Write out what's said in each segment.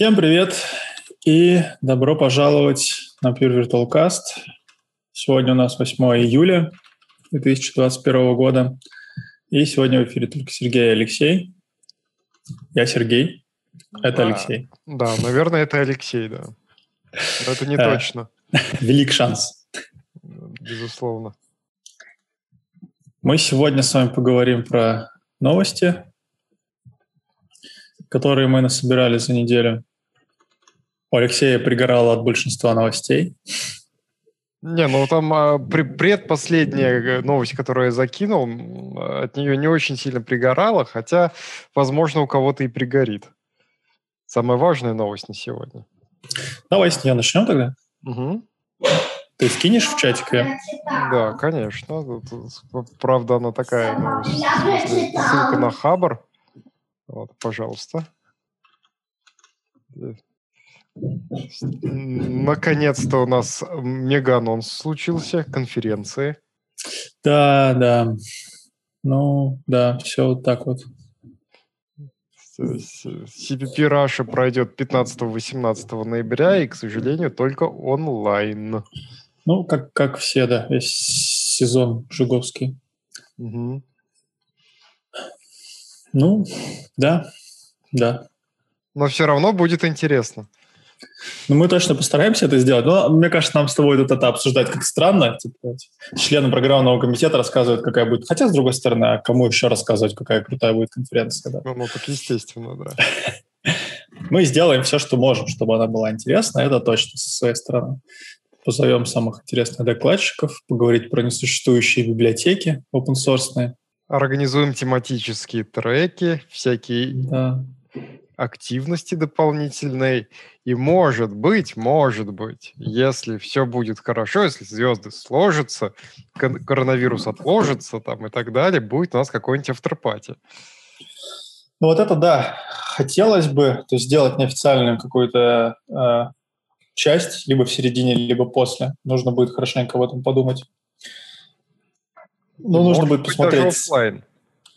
Всем привет и добро пожаловать на Pure Virtual Cast. Сегодня у нас 8 июля 2021 года. И сегодня в эфире только Сергей и Алексей. Я Сергей, это да, Алексей. Да, наверное, это Алексей, да. Но это не э, точно. Велик шанс. Безусловно. Мы сегодня с вами поговорим про новости, которые мы насобирали за неделю. У Алексея пригорало от большинства новостей. Не, ну там а, предпоследняя э, новость, которую я закинул, от нее не очень сильно пригорало, хотя, возможно, у кого-то и пригорит. Самая важная новость на сегодня. Давай с нее начнем тогда. Угу. Ты скинешь в чатик Да, конечно. Правда, она такая новость. Ссылка на Хабр. Вот, пожалуйста. Наконец-то у нас мега-анонс случился, конференции. Да, да. Ну, да, все вот так вот. CPP Russia пройдет 15-18 ноября и, к сожалению, только онлайн. Ну, как, как все, да, весь сезон Жуговский. Угу. Ну, да, да. Но все равно будет интересно. Ну, мы точно постараемся это сделать. Но мне кажется, нам с тобой тут это обсуждать как странно. Типа, члены программного комитета рассказывают, какая будет. Хотя, с другой стороны, а кому еще рассказывать, какая крутая будет конференция? Да? Ну, ну так естественно, да. Мы сделаем все, что можем, чтобы она была интересна. Это точно со своей стороны. Позовем самых интересных докладчиков, поговорить про несуществующие библиотеки open source. Организуем тематические треки, всякие да активности дополнительной. И может быть, может быть, если все будет хорошо, если звезды сложатся, коронавирус отложится там и так далее, будет у нас какой-нибудь авторпати. Ну вот это да. Хотелось бы то есть сделать неофициальную какую-то э, часть, либо в середине, либо после. Нужно будет хорошенько об этом подумать. Ну, нужно будет посмотреть. Даже офлайн.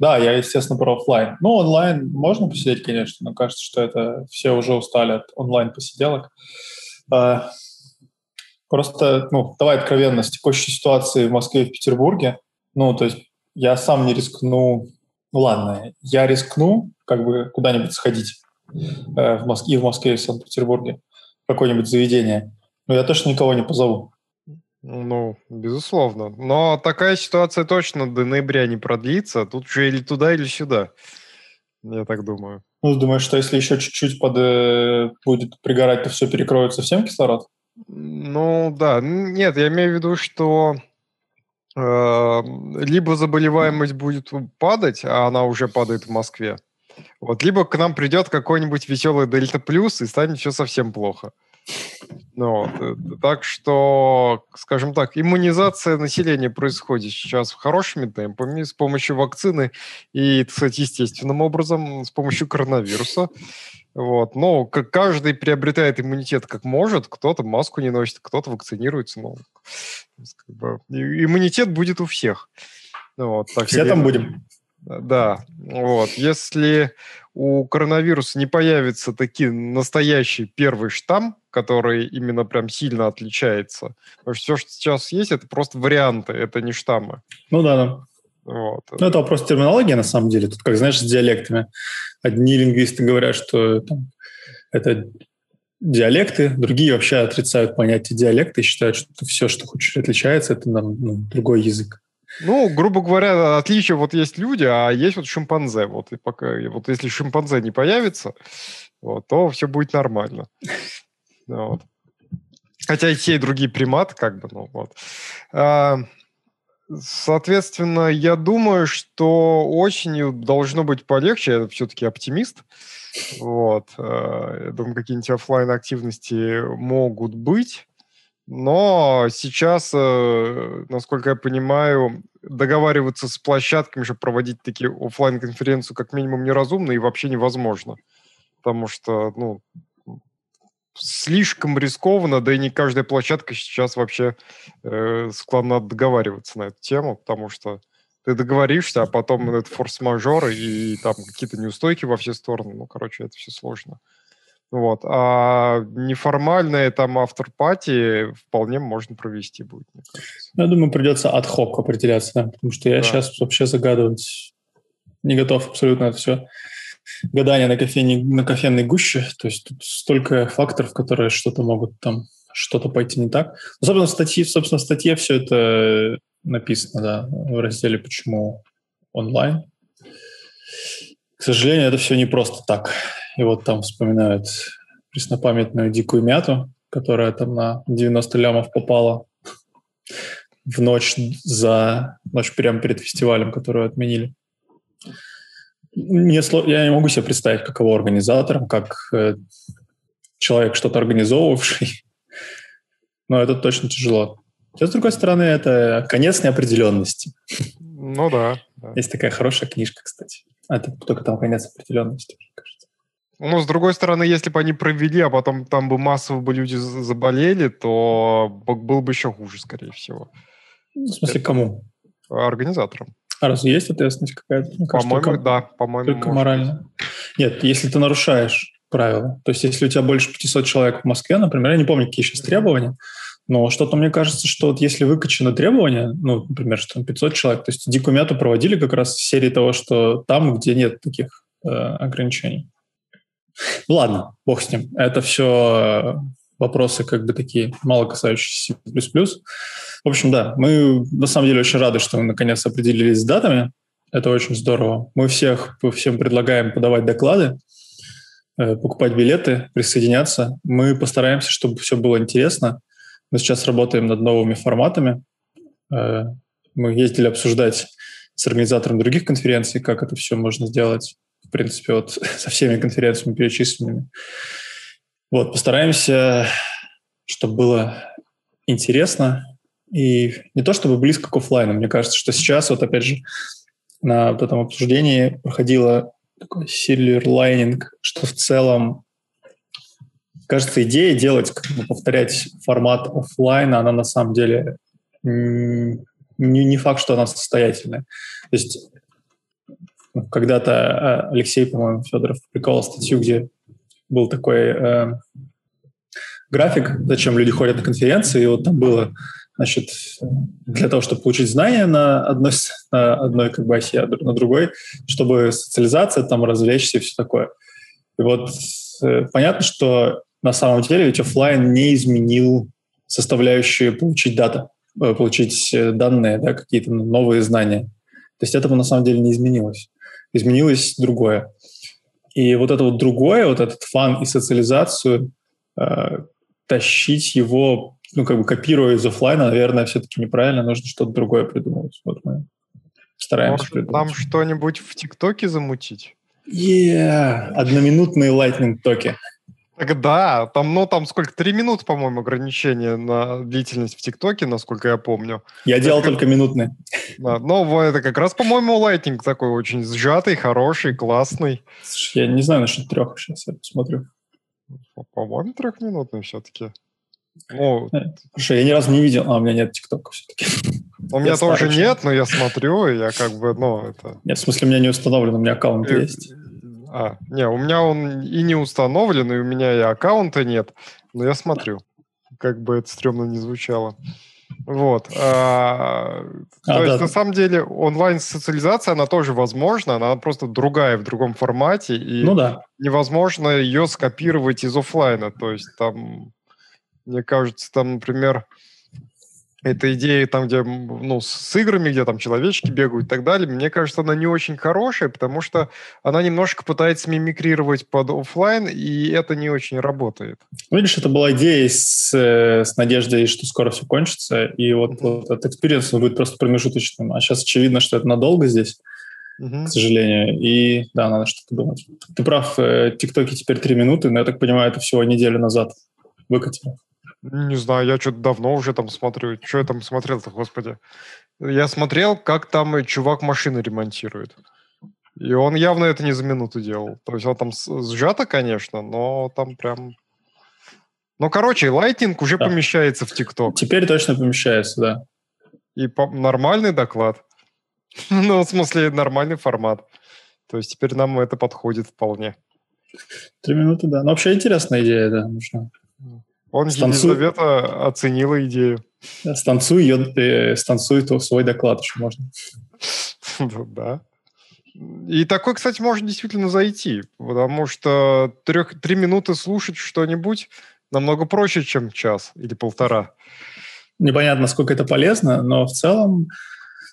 Да, я, естественно, про офлайн. Ну, онлайн можно посидеть, конечно, но кажется, что это все уже устали от онлайн-посиделок. А, просто, ну, давай откровенно, с текущей ситуацией в Москве и в Петербурге, ну, то есть я сам не рискну, ну, ладно, я рискну как бы куда-нибудь сходить э, в Москве, и в Москве, и в Санкт-Петербурге, в какое-нибудь заведение, но я точно никого не позову. Ну, безусловно. Но такая ситуация точно до ноября не продлится. Тут же или туда, или сюда. Я так думаю. Ну, думаешь, что если еще чуть-чуть под, э, будет пригорать, то все перекроет совсем кислород? Ну, да. Нет, я имею в виду, что э, либо заболеваемость будет падать, а она уже падает в Москве, вот, либо к нам придет какой-нибудь веселый Дельта Плюс и станет все совсем плохо. Ну, вот. Э, так что, скажем так, иммунизация населения происходит сейчас хорошими темпами с помощью вакцины и, кстати, естественным образом, с помощью коронавируса. Вот. Но как каждый приобретает иммунитет как может, кто-то маску не носит, кто-то вакцинируется. Ну, как бы, иммунитет будет у всех. Вот, так Все там будем. Да, вот. Если у коронавируса не появится таки настоящий первый штамм, который именно прям сильно отличается. Потому что все, что сейчас есть, это просто варианты, это не штаммы. Ну да, да. Вот. Ну, это вопрос терминологии, на самом деле. Тут, как знаешь, с диалектами. Одни лингвисты говорят, что там, это диалекты, другие вообще отрицают понятие диалекта и считают, что все, что хочешь отличается, это ну, другой язык. Ну, грубо говоря, отличие вот есть люди, а есть вот шимпанзе. Вот, и пока, вот если шимпанзе не появится, вот, то все будет нормально. Вот. Хотя и те, и другие приматы, как бы, ну вот. А, соответственно, я думаю, что осенью должно быть полегче. Я все-таки оптимист. Вот. А, я думаю, какие-нибудь офлайн активности могут быть. Но сейчас, э, насколько я понимаю, договариваться с площадками, чтобы проводить такие офлайн конференцию как минимум неразумно и вообще невозможно. Потому что, ну, слишком рискованно, да и не каждая площадка сейчас вообще э, склонна договариваться на эту тему, потому что ты договоришься, а потом это форс-мажоры и там какие-то неустойки во все стороны. Ну, короче, это все сложно. Вот. А неформальные там автор-пати вполне можно провести будет, мне кажется. Я думаю, придется от-хок определяться, да, потому что я да. сейчас вообще загадывать не готов абсолютно это все гадание на, кофейне, на кофейной гуще. То есть тут столько факторов, которые что-то могут там, что-то пойти не так. Особенно в статье, собственно, в статье все это написано, да, в разделе «Почему онлайн?». К сожалению, это все не просто так. И вот там вспоминают преснопамятную дикую мяту, которая там на 90 лямов попала в ночь за ночь прямо перед фестивалем, которую отменили. Мне, я не могу себе представить, каково организатором, как э, человек, что-то организовывавший. Но это точно тяжело. Хотя, с другой стороны, это конец неопределенности. Ну да, да. Есть такая хорошая книжка, кстати. А это только там конец определенности. Ну, с другой стороны, если бы они провели, а потом там бы массово бы люди заболели, то был бы еще хуже, скорее всего. Ну, в смысле, кому? Организаторам. А разве есть ответственность какая-то? По-моему, только, да. По-моему, только морально. Нет, если ты нарушаешь правила, то есть если у тебя больше 500 человек в Москве, например, я не помню, какие сейчас требования, но что-то мне кажется, что вот если выкачано требование, ну, например, что там 500 человек, то есть дикую мяту проводили как раз в серии того, что там, где нет таких э, ограничений. Ладно, бог с ним. Это все вопросы как бы такие мало касающиеся C++. В общем, да, мы на самом деле очень рады, что мы наконец определились с датами. Это очень здорово. Мы всех, всем предлагаем подавать доклады, э, покупать билеты, присоединяться. Мы постараемся, чтобы все было интересно. Мы сейчас работаем над новыми форматами. Э, мы ездили обсуждать с организатором других конференций, как это все можно сделать, принципе, вот со всеми конференциями перечисленными. Вот, постараемся, чтобы было интересно и не то чтобы близко к офлайну. Мне кажется, что сейчас, вот опять же, на вот этом обсуждении проходило такой силлер лайнинг, что в целом кажется, идея делать, как бы повторять формат офлайна, она на самом деле не, не факт, что она состоятельная. То есть когда-то э, Алексей, по-моему, Федоров публиковал статью, где был такой э, график, зачем люди ходят на конференции, и вот там было, значит, для того, чтобы получить знания на одной, на одной как бы оси, а на другой, чтобы социализация, там, развлечься и все такое. И вот э, понятно, что на самом деле ведь офлайн не изменил составляющую получить дата, э, получить э, данные, да, какие-то новые знания. То есть этого на самом деле не изменилось. Изменилось другое. И вот это вот другое, вот этот фан и социализацию, э, тащить его, ну, как бы копируя из офлайна, наверное, все-таки неправильно, нужно что-то другое придумывать. Вот мы стараемся Может, придумать. Нам что-нибудь в ТикТоке замутить? Yeah, одноминутные lightning да, там, ну, там сколько, три минуты, по-моему, ограничение на длительность в ТикТоке, насколько я помню. Я делал это только минутные. Да, ну, это как раз, по-моему, лайтинг такой очень сжатый, хороший, классный. Слушай, я не знаю насчет трех, сейчас я посмотрю. По-моему, трехминутный все-таки. Ну, э, Слушай, я ни разу не видел, а у меня нет ТикТока все-таки. У меня тоже нет, но я смотрю, я как бы, ну, это... Нет, в смысле, у меня не установлен, у меня аккаунт э, есть. А, не, у меня он и не установлен, и у меня и аккаунта нет, но я смотрю. Как бы это стрёмно не звучало. Вот. А, а, то да. есть, на самом деле, онлайн-социализация, она тоже возможна, она просто другая, в другом формате, и ну, да. невозможно ее скопировать из офлайна. То есть, там, мне кажется, там, например, эта идея там, где, ну, с играми, где там человечки бегают и так далее, мне кажется, она не очень хорошая, потому что она немножко пытается мимикрировать под офлайн, и это не очень работает. Ну, видишь, это была идея с, э, с надеждой, что скоро все кончится, и вот, mm-hmm. вот этот experience будет просто промежуточным. А сейчас очевидно, что это надолго здесь, mm-hmm. к сожалению, и да, надо что-то думать. Ты прав, э, ТикТоки теперь три минуты, но я так понимаю, это всего неделю назад выкатили. Не знаю, я что-то давно уже там смотрю. Что я там смотрел-то, господи? Я смотрел, как там чувак машины ремонтирует. И он явно это не за минуту делал. То есть он там сжато, конечно, но там прям... Ну, короче, лайтинг уже да. помещается в ТикТок. Теперь точно помещается, да. И по- нормальный доклад. ну, в смысле, нормальный формат. То есть теперь нам это подходит вполне. Три минуты, да. Но вообще интересная идея, да, нужно. Он Станцу... Елизавета оценила идею. Станцуй, ее, э, станцуй свой доклад еще можно. Да. И такой, кстати, может действительно зайти, потому что трех, три минуты слушать что-нибудь намного проще, чем час или полтора. Непонятно, сколько это полезно, но в целом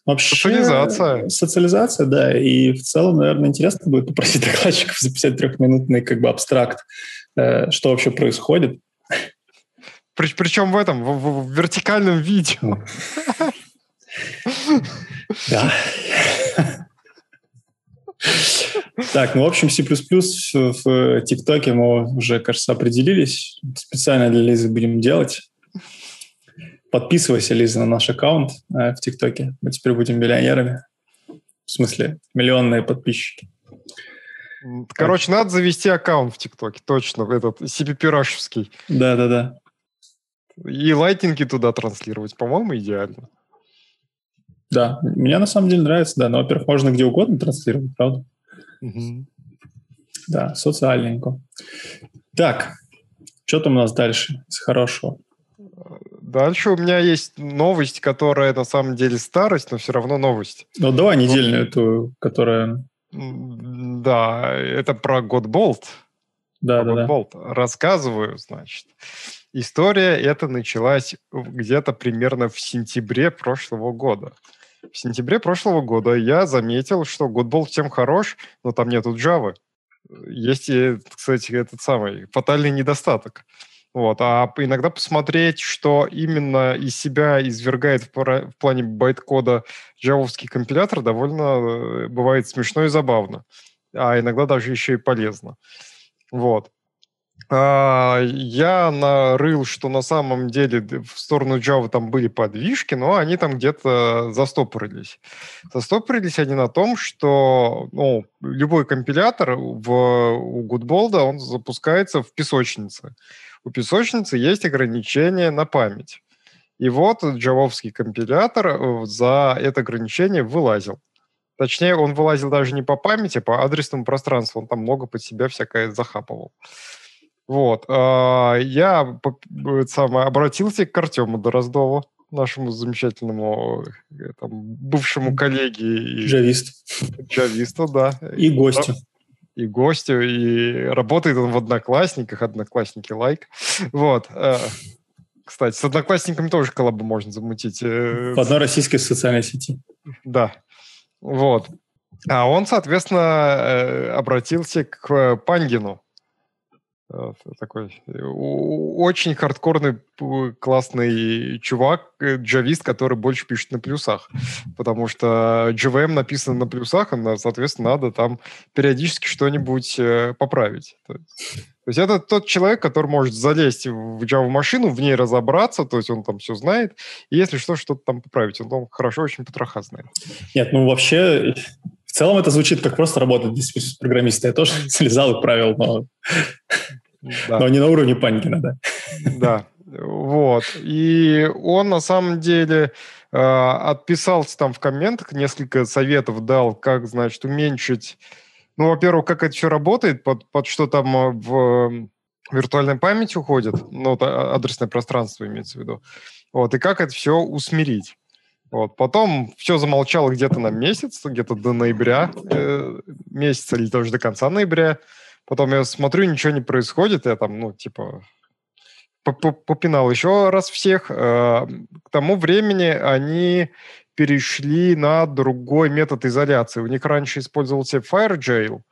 вообще... Социализация. Социализация, да. И в целом, наверное, интересно будет попросить докладчиков записать трехминутный как бы абстракт, э, что вообще происходит. При, причем в этом, в, в, вертикальном видео. Да. Так, ну, в общем, C++ в ТикТоке мы уже, кажется, определились. Специально для Лизы будем делать. Подписывайся, Лиза, на наш аккаунт э, в ТикТоке. Мы теперь будем миллионерами. В смысле, миллионные подписчики. Короче, так. надо завести аккаунт в ТикТоке, точно, этот CPP-рашевский. Да-да-да. И лайтинги туда транслировать, по-моему, идеально. Да, мне на самом деле нравится, да. Но, во-первых, можно где угодно транслировать, правда? Угу. Да, социальненько. Так, что там у нас дальше из хорошего? Дальше у меня есть новость, которая на самом деле старость, но все равно новость. Ну, давай недельную эту, которая... Да, это про Godbolt. Да, про да, Godbolt. да. Рассказываю, значит. История эта началась где-то примерно в сентябре прошлого года. В сентябре прошлого года я заметил, что Godbolt тем хорош, но там нету Java. Есть, кстати, этот самый фатальный недостаток. Вот. А иногда посмотреть, что именно из себя извергает в, в плане байт-кода джавовский компилятор, довольно э, бывает смешно и забавно. А иногда даже еще и полезно. Вот. А, я нарыл, что на самом деле в сторону Java там были подвижки, но они там где-то застопорились. Застопорились они на том, что ну, любой компилятор в, у Goodbold, он запускается в песочнице. У песочницы есть ограничение на память. И вот джавовский компилятор э, за это ограничение вылазил. Точнее, он вылазил даже не по памяти, а по адресному пространству. Он там много под себя всякое захапывал. Вот. А, я самое, обратился к Артему Дороздову, нашему замечательному э, там, бывшему коллеге. Джавист. Джависту, да. И гостю. И гостю, и работает он в Одноклассниках, Одноклассники лайк. Вот. Э, кстати, с Одноклассниками тоже коллабу можно замутить. Э, в одной российской социальной сети. Да. Вот. А он, соответственно, обратился к Пангину, Э, такой э, очень хардкорный, классный чувак, э, джавист, который больше пишет на плюсах. Потому что JVM написан на плюсах, и, соответственно, надо там периодически что-нибудь поправить. То есть это тот человек, который может залезть в Java-машину, в ней разобраться, то есть он там все знает, и если что, что-то там поправить. Он там хорошо очень потроха знает. Нет, ну вообще, в целом это звучит как просто работать без программиста. Я тоже слезал и правил, но да. Но не на уровне Панькина, да. Да, вот. И он на самом деле э, отписался там в комментах, несколько советов дал, как, значит, уменьшить... Ну, во-первых, как это все работает, под, под что там э, в виртуальной памяти уходит, ну, а, адресное пространство имеется в виду. Вот, и как это все усмирить. Вот. Потом все замолчало где-то на месяц, где-то до ноября э, месяца или даже до конца ноября. Потом я смотрю, ничего не происходит, я там, ну, типа, попинал еще раз всех. Э, к тому времени они перешли на другой метод изоляции. У них раньше использовался FireJail,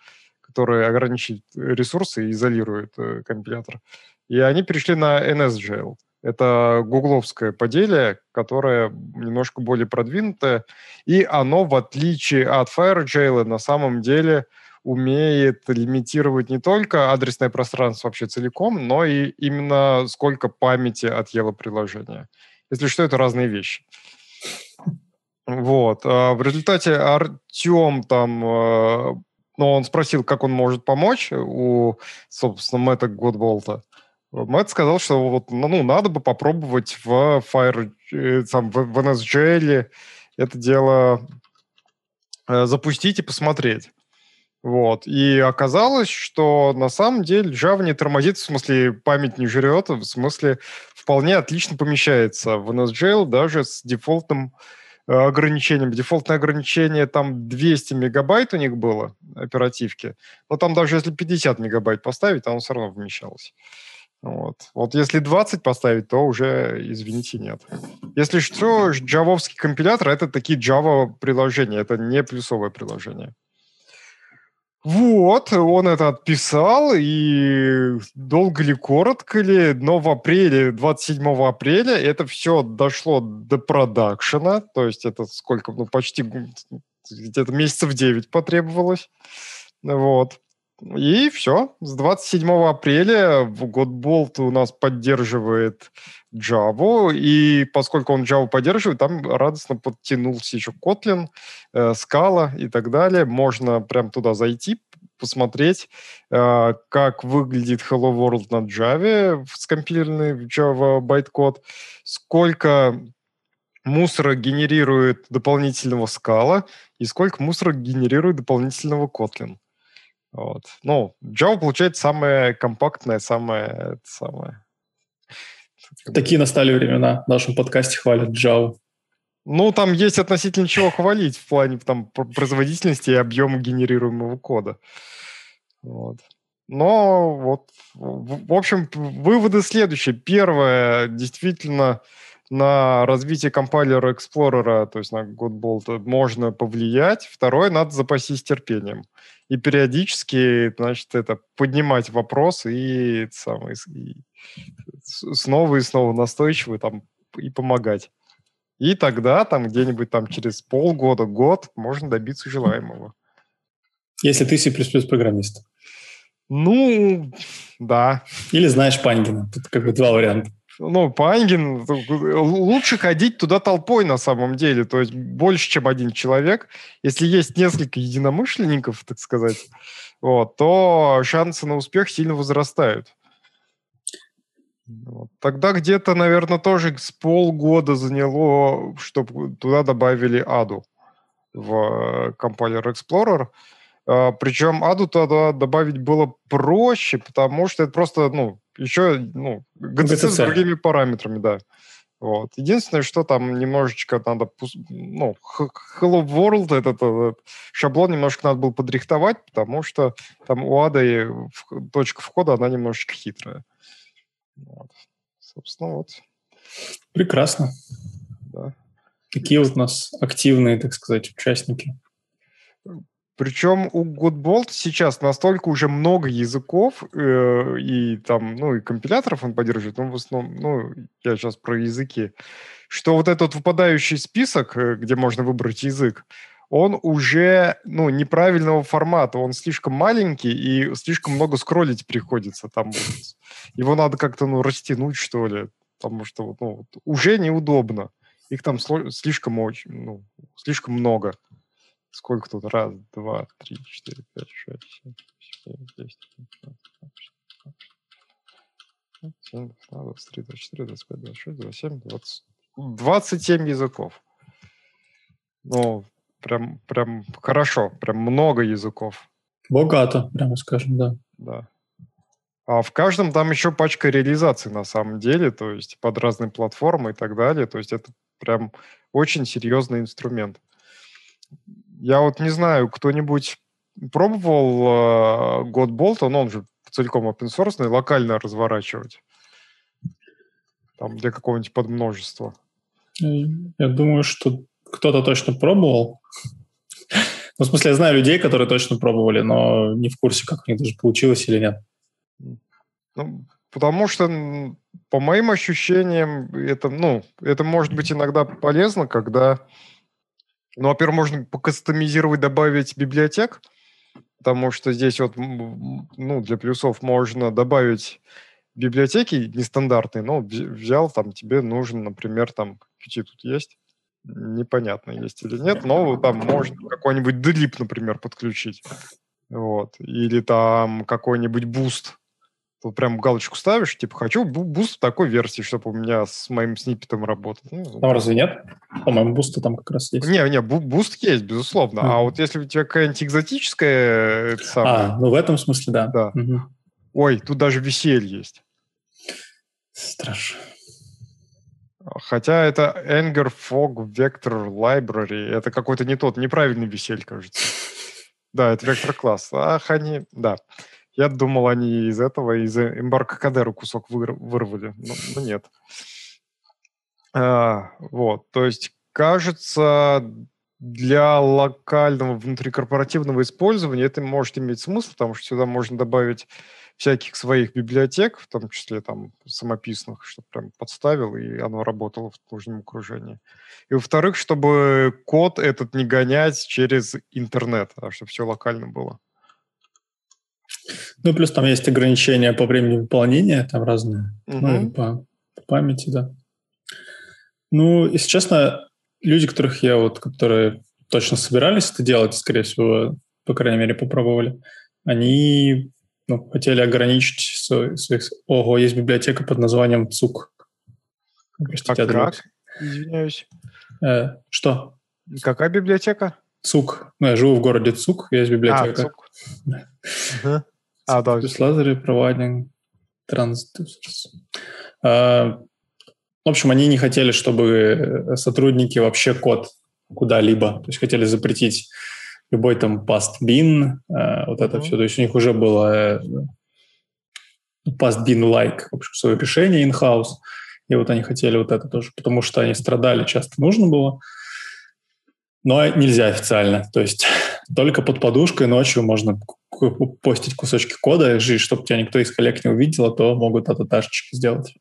который ограничивает ресурсы и изолирует э, компилятор. И они перешли на NSJail. Это гугловское поделие, которое немножко более продвинутое. И оно, в отличие от FireJail, на самом деле умеет лимитировать не только адресное пространство вообще целиком, но и именно сколько памяти отъело приложение. Если что, это разные вещи. Вот. А в результате Артем там, э, ну, он спросил, как он может помочь у, собственно, Мэтта Годболта. Мэтт сказал, что вот, ну, надо бы попробовать в Fire, э, там, в, в NSGL это дело э, запустить и посмотреть. Вот. И оказалось, что на самом деле Java не тормозит, в смысле память не жрет, в смысле вполне отлично помещается в NSGL даже с дефолтным э, ограничением. Дефолтное ограничение там 200 мегабайт у них было оперативки. Но там даже если 50 мегабайт поставить, оно все равно вмещалось. Вот. вот если 20 поставить, то уже, извините, нет. Если что, джавовский компилятор — это такие Java приложения, это не плюсовое приложение. Вот, он это отписал, и долго ли, коротко ли, но в апреле, 27 апреля, это все дошло до продакшена, то есть это сколько, ну, почти где-то месяцев 9 потребовалось, вот. И все. С 27 апреля Godbolt у нас поддерживает Java, и поскольку он Java поддерживает, там радостно подтянулся еще Kotlin, э, Scala и так далее. Можно прям туда зайти, посмотреть, э, как выглядит Hello World на Java, скомпилированный в Java байткод, сколько мусора генерирует дополнительного Scala и сколько мусора генерирует дополнительного Kotlin. Вот. Ну, Java получается самое компактное, самое... самое Такие настали времена. В нашем подкасте хвалят Java. Ну, там есть относительно чего хвалить в плане там, производительности и объема генерируемого кода. Вот. Но вот, в общем, выводы следующие. Первое, действительно, на развитие компайлера Explorer, то есть на Godbolt, можно повлиять. Второе, надо запастись терпением. И периодически, значит, это поднимать вопрос и, самый, и снова и снова настойчиво там и помогать. И тогда там где-нибудь там через полгода, год можно добиться желаемого. Если ты C++ программист. Ну, да. Или знаешь Пангина. Тут как бы два варианта ну, Пангин, лучше ходить туда толпой на самом деле, то есть больше, чем один человек. Если есть несколько единомышленников, так сказать, вот, то шансы на успех сильно возрастают. Вот. Тогда где-то, наверное, тоже с полгода заняло, чтобы туда добавили аду в э, компайлер Explorer. А, Причем аду туда добавить было проще, потому что это просто, ну, еще, ну, GCC, с другими параметрами, да. Вот. Единственное, что там немножечко надо, ну, Hello World, этот, этот шаблон немножко надо было подрихтовать, потому что там у Ада и точка входа, она немножечко хитрая. Вот. Собственно, вот. Прекрасно. Да. Какие вот у нас активные, так сказать, участники? Причем у Godbolt сейчас настолько уже много языков э, и там, ну, и компиляторов он поддерживает, ну, в основном, ну, я сейчас про языки, что вот этот выпадающий список, э, где можно выбрать язык, он уже, ну, неправильного формата, он слишком маленький и слишком много скроллить приходится там. Его надо как-то, ну, растянуть, что ли, потому что, ну, уже неудобно. Их там слишком очень, ну, слишком много. Сколько тут? Раз, два, три, четыре, пять, шесть, семь, восемь, девять, семь, двадцать три, двадцать четыре, двадцать пять, двадцать шесть, двадцать семь, двадцать... Двадцать семь языков. Ну, прям, прям хорошо, прям много языков. Богато, прямо скажем, да. Да. А в каждом там еще пачка реализаций на самом деле, то есть под разные платформы и так далее. То есть это прям очень серьезный инструмент. Я вот не знаю, кто-нибудь пробовал э, Godbolt, он, он же целиком open source, локально разворачивать? Там для какого-нибудь подмножества. Я думаю, что кто-то точно пробовал. Ну, в смысле, я знаю людей, которые точно пробовали, но не в курсе, как у них даже получилось или нет. Ну, потому что, по моим ощущениям, это, ну, это может быть иногда полезно, когда ну, во-первых, можно покастомизировать, добавить библиотек, потому что здесь вот, ну, для плюсов можно добавить библиотеки нестандартные, но взял, там, тебе нужен, например, там, какие тут есть, непонятно, есть или нет, но там можно какой-нибудь dlib, например, подключить, вот, или там какой-нибудь Boost, прям галочку ставишь, типа, хочу Boost в такой версии, чтобы у меня с моим сниппетом работать. Ну, там разве нет? По-моему, Boost ы там как раз есть. Не, не, Boost есть, безусловно. Mm-hmm. А вот если у тебя какая-нибудь экзотическая... Это самое, а, ну в этом смысле, да. Да. Mm-hmm. Ой, тут даже веселье есть. Страшно. Хотя это Anger Fog Vector Library. Это какой-то не тот, неправильный весель, кажется. Да, это вектор класс. Ах, они, да. Я думал, они из этого, из Embark Кадеру кусок вырвали. Но, но нет. А, вот, то есть, кажется, для локального внутрикорпоративного использования это может иметь смысл, потому что сюда можно добавить всяких своих библиотек, в том числе там самописных, чтобы прям подставил, и оно работало в нужном окружении. И во-вторых, чтобы код этот не гонять через интернет, а чтобы все локально было. Ну, плюс там есть ограничения по времени выполнения, там разные, угу. ну, и по, по памяти, да. Ну, если честно, люди, которых я вот, которые точно собирались это делать, скорее всего, по крайней мере, попробовали, они ну, хотели ограничить своих... Ого, есть библиотека под названием ЦУК. Простите, а как? Извиняюсь. Э, что? Какая библиотека? ЦУК. Ну, я живу в городе ЦУК, есть библиотека. А, ЦУК. А, да. Лазеры, провайдинг, транздюсерс. В общем, они не хотели, чтобы сотрудники вообще код куда-либо. То есть хотели запретить любой там э, вот это все. То есть у них уже было э, past bin like, в общем, свое решение in-house. И вот они хотели вот это тоже, потому что они страдали, часто нужно было. Но нельзя официально. То есть только под подушкой ночью можно постить кусочки кода, и чтобы тебя никто из коллег не увидел, а то могут ататашечки сделать.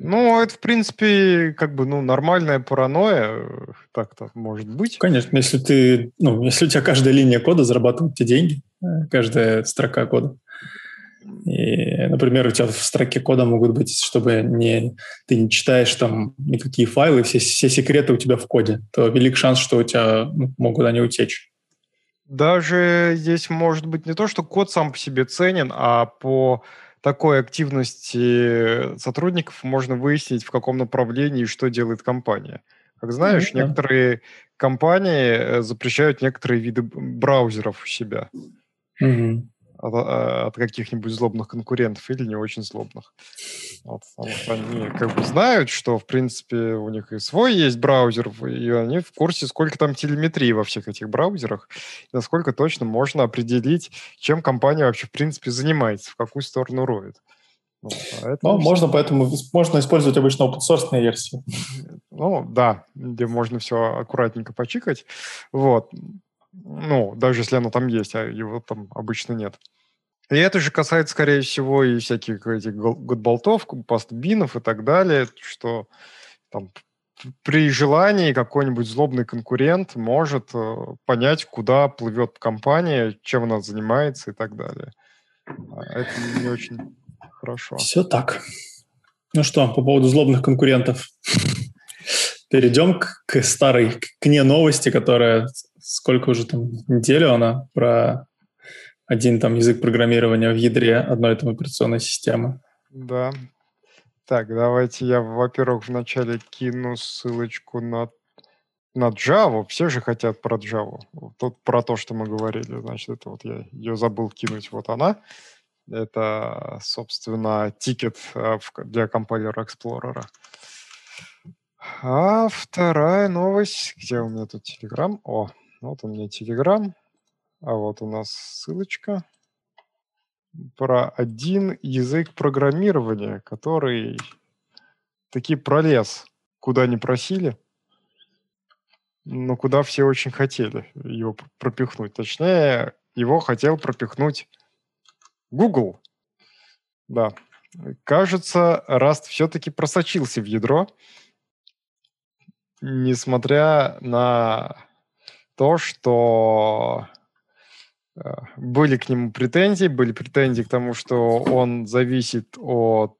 Ну, это, в принципе, как бы, ну, нормальная паранойя, так-то может быть. Конечно, если ты, ну, если у тебя каждая линия кода зарабатывает тебе деньги, э, каждая строка кода. И, например, у тебя в строке кода могут быть, чтобы не, ты не читаешь там никакие файлы, все, все секреты у тебя в коде, то велик шанс, что у тебя ну, могут они утечь. Даже здесь может быть не то, что код сам по себе ценен, а по такой активности сотрудников можно выяснить, в каком направлении и что делает компания. Как знаешь, mm-hmm. некоторые компании э, запрещают некоторые виды браузеров у себя. Mm-hmm от, а, от каких-нибудь злобных конкурентов или не очень злобных. Вот, потому что они как бы знают, что, в принципе, у них и свой есть браузер, и они в курсе, сколько там телеметрии во всех этих браузерах, и насколько точно можно определить, чем компания вообще, в принципе, занимается, в какую сторону роет. Вот, а ну, можно, поэтому можно использовать обычно open source версии. Ну, да, где можно все аккуратненько почикать. Вот. Ну, даже если оно там есть, а его там обычно нет. И это же касается, скорее всего, и всяких этих годболтов, пастбинов и так далее, что там при желании какой-нибудь злобный конкурент может э, понять, куда плывет компания, чем она занимается и так далее. А это не очень хорошо. Все так. Ну что, по поводу злобных конкурентов. Перейдем к, к старой, к не новости, которая сколько уже там, неделю она про один там язык программирования в ядре одной там операционной системы. Да. Так, давайте я, во-первых, вначале кину ссылочку на, на Java. Все же хотят про Java. Тут про то, что мы говорили. Значит, это вот я ее забыл кинуть. Вот она. Это, собственно, тикет э, для компайлера Explorer. А вторая новость. Где у меня тут Telegram? О, вот у меня Telegram, а вот у нас ссылочка про один язык программирования, который таки пролез, куда не просили, но куда все очень хотели его пропихнуть. Точнее, его хотел пропихнуть Google. Да. Кажется, Rust все-таки просочился в ядро, несмотря на то, что э, были к нему претензии, были претензии к тому, что он зависит от,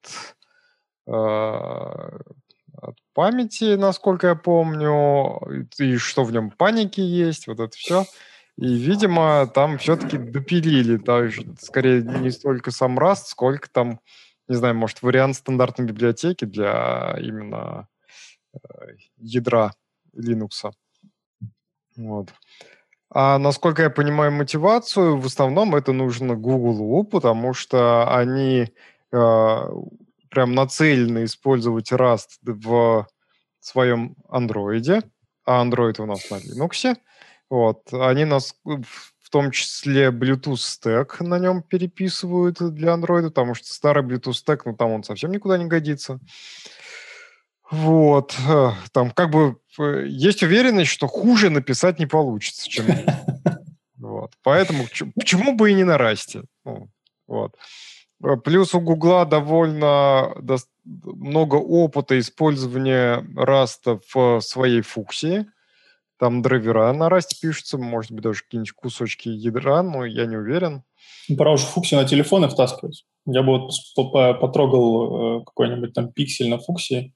э, от памяти, насколько я помню, и что в нем паники есть, вот это все. И, видимо, там все-таки допилили, даже, скорее, не столько сам Rust, сколько там, не знаю, может, вариант стандартной библиотеки для именно э, ядра Linux. Вот. А насколько я понимаю мотивацию, в основном это нужно Google, потому что они э, прям нацелены использовать Rust в своем андроиде, а Android у нас на Linux. Вот. Они нас в том числе Bluetooth стек на нем переписывают для Android, потому что старый Bluetooth стек, ну там он совсем никуда не годится. Вот. Э, там как бы э, есть уверенность, что хуже написать не получится, чем... Вот. Поэтому почему бы и не на расте? Ну, вот. Э, плюс у Гугла довольно много опыта использования раста в своей функции. Там драйвера на расте пишутся, может быть, даже какие-нибудь кусочки ядра, но я не уверен. Ну, пора уже фуксию на телефоны втаскивать. Я бы вот потрогал какой-нибудь там пиксель на фуксии,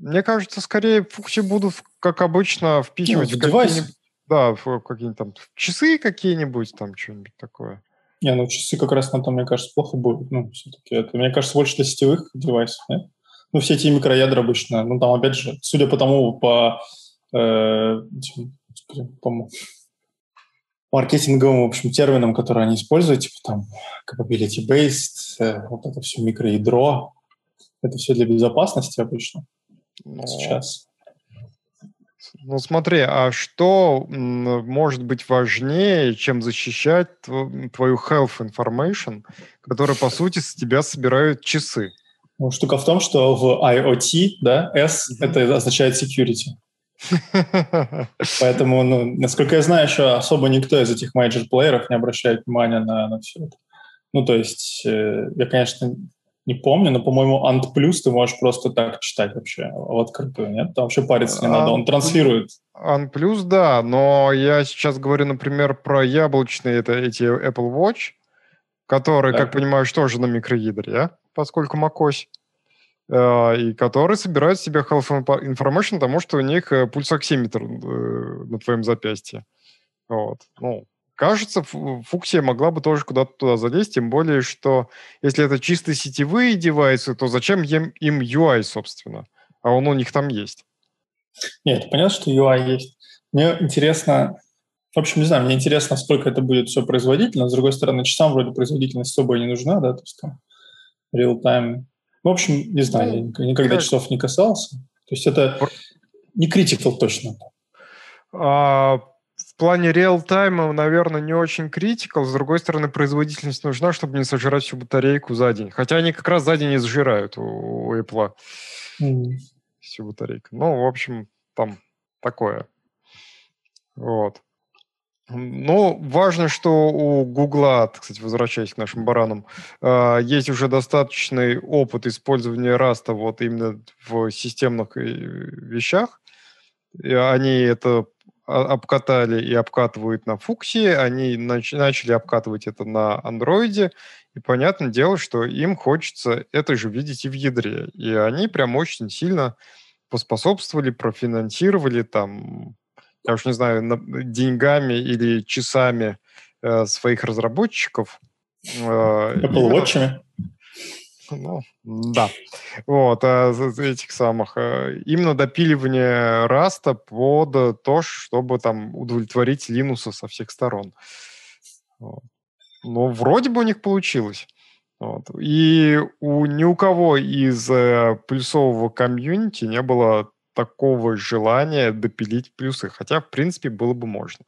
мне кажется, скорее фукси будут, как обычно, впихивать ну, в, в какие-нибудь... Да, в какие-нибудь там часы какие-нибудь, там что-нибудь такое. Не, ну часы как раз на том, мне кажется, плохо будут. Ну, все-таки это, мне кажется, больше для сетевых девайсов, нет? Ну, все эти микроядра обычно, ну, там, опять же, судя по тому, по, э, по маркетинговым, в общем, терминам, которые они используют, типа там capability-based, э, вот это все микроядро, это все для безопасности обычно. Но... Сейчас. Ну смотри, а что может быть важнее, чем защищать твою health information, которая, по сути, с тебя собирают часы? Ну, штука в том, что в IoT, да, S mm-hmm. это означает security. Поэтому, ну, насколько я знаю, еще особо никто из этих мейджор-плееров не обращает внимания на, на все это. Ну, то есть, э, я, конечно, не помню, но, по-моему, Ant Plus ты можешь просто так читать вообще в открытую, нет? Там вообще париться не надо, он транслирует. Ant Plus, да, но я сейчас говорю, например, про яблочные это эти Apple Watch, которые, так. как понимаешь, тоже на микроядре, а? поскольку macOS, э, и которые собирают себе health information, потому что у них э, пульсоксиметр э, на твоем запястье. Вот. Ну, Кажется, фуксия могла бы тоже куда-то туда залезть, тем более, что если это чисто сетевые девайсы, то зачем им, им UI, собственно? А он у них там есть. Нет, понятно, что UI есть. Мне интересно, в общем, не знаю, мне интересно, сколько это будет все производительно. С другой стороны, часам вроде производительность особо не нужна, да, то есть там real-time. В общем, не знаю, я ну, никогда как... часов не касался. То есть это не critical точно. А, плане реал-тайма, наверное, не очень критикал. С другой стороны, производительность нужна, чтобы не сожрать всю батарейку за день. Хотя они как раз за день не сжирают у, у Apple mm. всю батарейку. Ну, в общем, там такое. Вот. Ну, важно, что у Гугла, кстати, возвращаясь к нашим баранам, э, есть уже достаточный опыт использования раста вот именно в системных э, вещах. И они это обкатали и обкатывают на Фуксе, они нач- начали обкатывать это на андроиде, и понятное дело, что им хочется это же видеть и в ядре. И они прям очень сильно поспособствовали, профинансировали там, я уж не знаю, деньгами или часами э, своих разработчиков. Э, Apple Watch? Ну, да. Вот, а этих самых. Э, именно допиливание раста под то, чтобы там удовлетворить Линуса со всех сторон. Ну, вроде бы у них получилось. Вот. И у, ни у кого из э, плюсового комьюнити не было такого желания допилить плюсы, хотя, в принципе, было бы можно.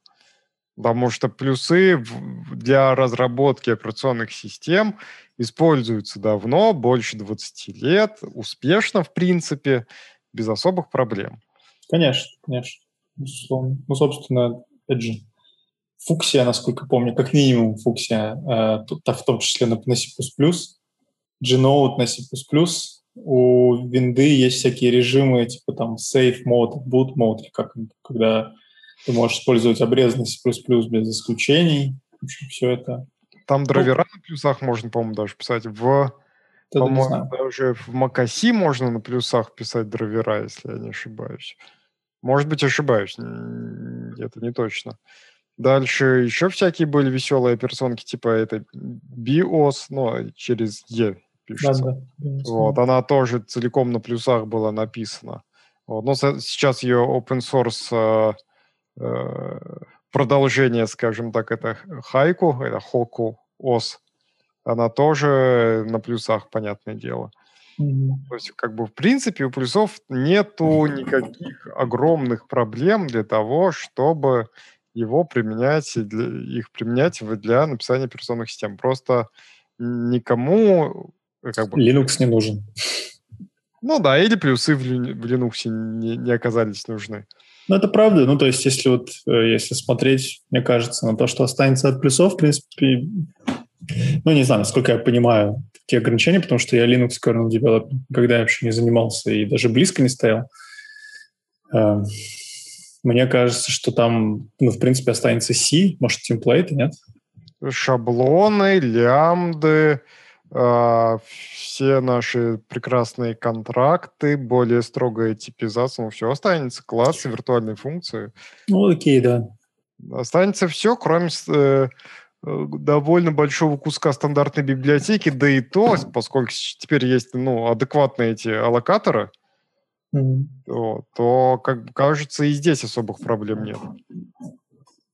Потому что плюсы для разработки операционных систем используются давно, больше 20 лет, успешно, в принципе, без особых проблем. Конечно, конечно. Ну, собственно, опять же, фуксия, насколько помню, как минимум фуксия, э, в том числе на, на C++, Gnote на C++, у винды есть всякие режимы, типа там safe mode, boot mode, как, когда ты можешь использовать обрезанный C++ без исключений. В общем, все это. Там драйвера ну, на плюсах можно, по-моему, даже писать. В, по-моему, даже в Макаси можно на плюсах писать драйвера, если я не ошибаюсь. Может быть, ошибаюсь. Это не точно. Дальше еще всякие были веселые операционки, типа это BIOS, ну, через E пишется. Да, да. Вот, она тоже целиком на плюсах была написана. Вот, но сейчас ее open source э, продолжение, скажем так, это Хайку, это Хоку OS, она тоже на плюсах, понятное дело. Mm-hmm. То есть, как бы, в принципе, у плюсов нету никаких огромных проблем для того, чтобы его применять, для, их применять для написания операционных систем. Просто никому... Э, как бы, Linux не нужен. Ну да, или плюсы в, в Linux не, не оказались нужны. Ну, это правда. Ну, то есть, если вот, э, если смотреть, мне кажется, на то, что останется от плюсов, в принципе, ну, не знаю, насколько я понимаю те ограничения, потому что я Linux kernel developer когда я вообще не занимался и даже близко не стоял. Эм, мне кажется, что там, ну, в принципе, останется C, может, темплейты, нет? Шаблоны, лямбды, э, все наши прекрасные контракты, более строгая типизация, ну, все останется, классы, виртуальные функции. Ну, окей, да. Останется все, кроме э, Э, довольно большого куска стандартной библиотеки, да и то, поскольку теперь есть ну, адекватные эти аллокаторы, mm-hmm. то, то, как кажется, и здесь особых проблем нет.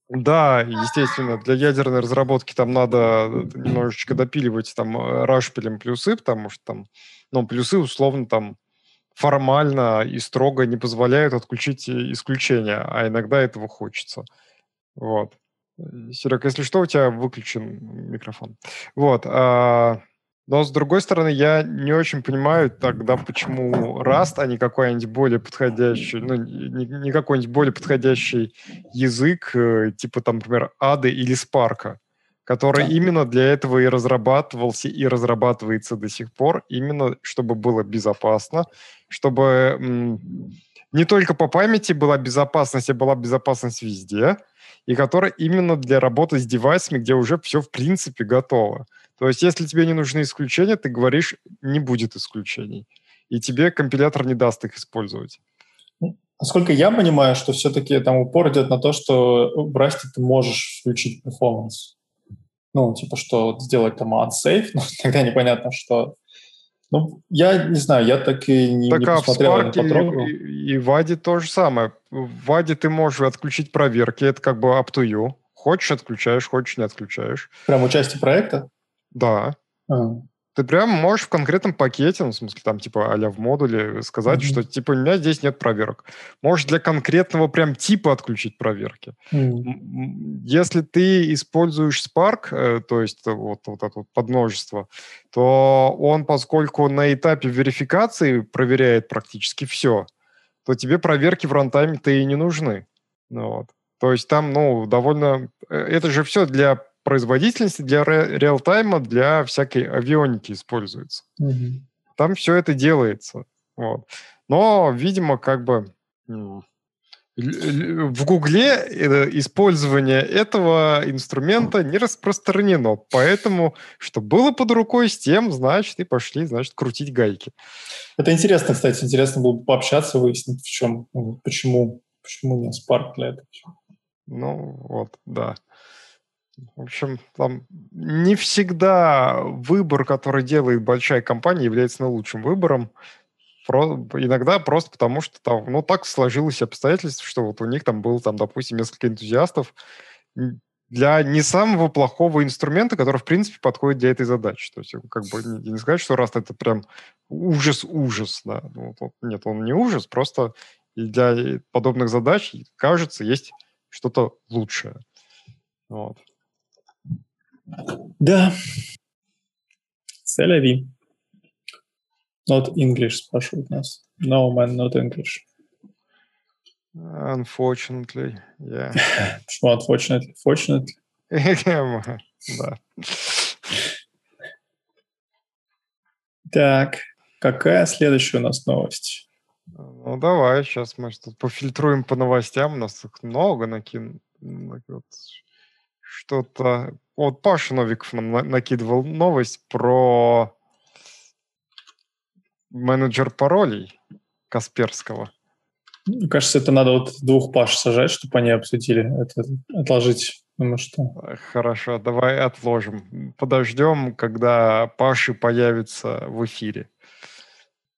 Да, естественно, для ядерной разработки там надо немножечко допиливать там э, рашпилем плюсы, потому что там, ну, плюсы условно там формально и строго не позволяют отключить э, исключения, а иногда этого хочется. Вот. Серег, если что, у тебя выключен микрофон. Вот. А, но с другой стороны, я не очень понимаю тогда, почему Rust, а не какой-нибудь более подходящий, ну, не, не какой-нибудь более подходящий язык, э, типа там, например, Ады или Spark, который да. именно для этого и разрабатывался и разрабатывается до сих пор, именно чтобы было безопасно, чтобы не только по памяти была безопасность, а была безопасность везде – и которая именно для работы с девайсами, где уже все в принципе готово. То есть, если тебе не нужны исключения, ты говоришь, не будет исключений. И тебе компилятор не даст их использовать. Ну, насколько я понимаю, что все-таки там упор идет на то, что в Rust ты можешь включить performance. Ну, типа, что сделать там unsafe, но тогда непонятно, что ну, я не знаю, я так и не, так, не а посмотрел, в Spark и, и в Ваде то же самое. В Ваде ты можешь отключить проверки, это как бы up to you. Хочешь, отключаешь, хочешь, не отключаешь. Прям участие проекта? Да. А. Ты прям можешь в конкретном пакете, ну, в смысле, там, типа, а в модуле сказать, mm-hmm. что, типа, у меня здесь нет проверок. Можешь для конкретного прям типа отключить проверки. Mm-hmm. Если ты используешь Spark, э, то есть вот, вот это вот подмножество, то он, поскольку на этапе верификации проверяет практически все, то тебе проверки в рантайме-то и не нужны. Ну, вот. То есть там, ну, довольно... Э, это же все для производительности для реалтайма, для всякой авионики используется. Mm-hmm. Там все это делается. Вот. Но, видимо, как бы в Гугле э, использование этого инструмента не распространено. Поэтому, что было под рукой с тем, значит, и пошли, значит, крутить гайки. Это интересно, кстати. Интересно было бы пообщаться, выяснить, в чем, почему, почему не Spark для этого. Ну, вот, да. В общем, там не всегда выбор, который делает большая компания, является наилучшим выбором. Про, иногда просто потому, что там, ну, так сложилось обстоятельства, что вот у них там было, там, допустим, несколько энтузиастов для не самого плохого инструмента, который, в принципе, подходит для этой задачи. То есть, как бы не, не сказать, что раз это прям ужас-ужас, да. Ну, вот, нет, он не ужас, просто для подобных задач, кажется, есть что-то лучшее. Вот. Да. Селяви. Not English, спрашивают нас. No, man, not English. Unfortunately, yeah. Почему unfortunately? Fortunately? да. Так, какая следующая у нас новость? Ну, давай, сейчас мы тут пофильтруем по новостям. У нас их много накин... Что-то вот Паша Новиков нам накидывал новость про менеджер паролей Касперского. Мне кажется, это надо вот двух Паш сажать, чтобы они обсудили это, отложить Думаю, что... Хорошо, давай отложим. Подождем, когда Паши появится в эфире.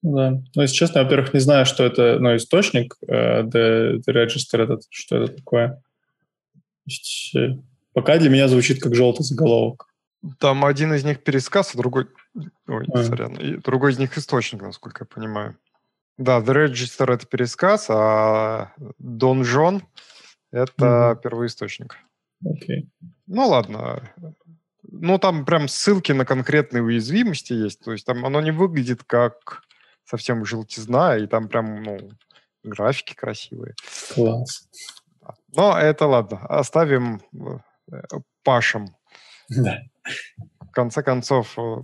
Да. Ну, если честно, во-первых, не знаю, что это, ну, источник, uh, the, the register этот, что это такое. Есть, э, пока для меня звучит как желтый заголовок. Там один из них пересказ, а другой... Ой, а. сорян. И другой из них источник, насколько я понимаю. Да, The Register — это пересказ, а Don John — это mm-hmm. первоисточник. Окей. Ну, ладно. Ну, там прям ссылки на конкретные уязвимости есть. То есть там оно не выглядит как совсем желтизна, и там прям, ну, графики красивые. Класс. Но это ладно. Оставим э, Пашам. Да. В конце концов, э,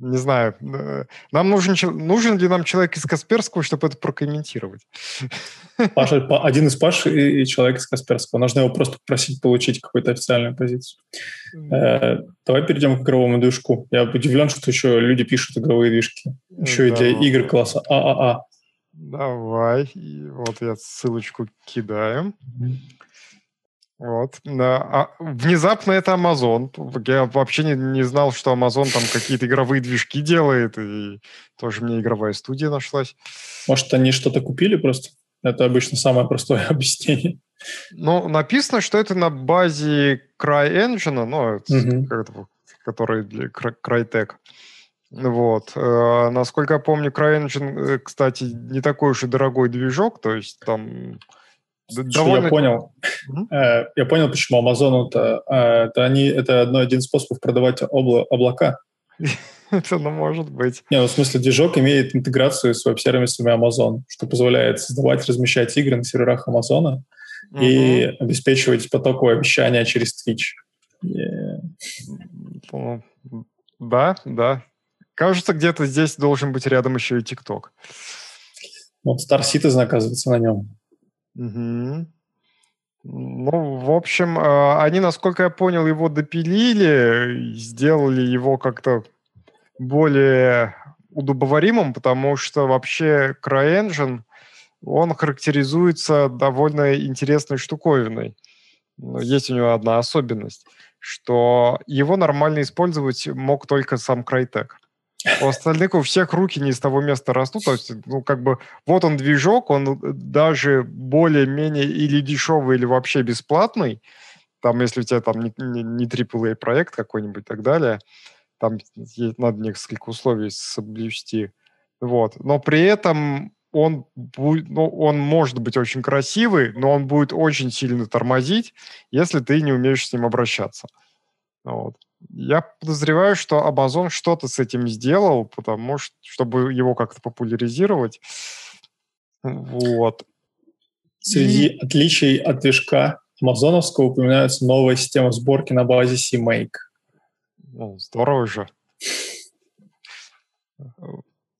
не знаю, э, нам нужен, нужен ли нам человек из Касперского, чтобы это прокомментировать? Паша, один из Паш и, и человек из Касперского. Нужно его просто попросить получить какую-то официальную позицию. Э, давай перейдем к игровому движку. Я удивлен, что еще люди пишут игровые движки. Еще да. и для игр класса ААА. Давай. И вот я ссылочку кидаю. Mm-hmm. Вот. А внезапно это Amazon. Я вообще не, не знал, что Amazon там какие-то игровые движки делает, и тоже мне игровая студия нашлась. Может, они что-то купили просто? Это обычно самое простое объяснение. Ну, написано, что это на базе CryEngine, ну, угу. который для Crytek. Вот. Э, насколько я помню, CryEngine, э, кстати, не такой уж и дорогой движок, то есть там Довольно... Я понял. Mm-hmm. Я понял, почему Amazon это, э, это они это одно один способ продавать обла- облака. Это ну, может быть. Не, ну, в смысле, движок имеет интеграцию с веб-сервисами Amazon, что позволяет создавать, размещать игры на серверах Amazon mm-hmm. и обеспечивать потоковое вещание через Twitch. Yeah. Ну, да, да. Кажется, где-то здесь должен быть рядом еще и TikTok. Вот Star Citizen, оказывается, на нем. Угу. Ну, в общем, а, они, насколько я понял, его допилили, сделали его как-то более удобоваримым, потому что вообще CryEngine, он характеризуется довольно интересной штуковиной. Есть у него одна особенность, что его нормально использовать мог только сам Crytek. У остальных у всех руки не из того места растут. То есть, ну, как бы, вот он движок, он даже более-менее или дешевый, или вообще бесплатный. Там, если у тебя там не, не, не AAA проект какой-нибудь и так далее, там надо несколько условий соблюсти. Вот. Но при этом он, будет, ну, он может быть очень красивый, но он будет очень сильно тормозить, если ты не умеешь с ним обращаться. Вот. Я подозреваю, что Amazon что-то с этим сделал, потому что, чтобы его как-то популяризировать. Вот. Среди И... отличий от движка амазоновского упоминается новая система сборки на базе CMake. Ну, здорово же.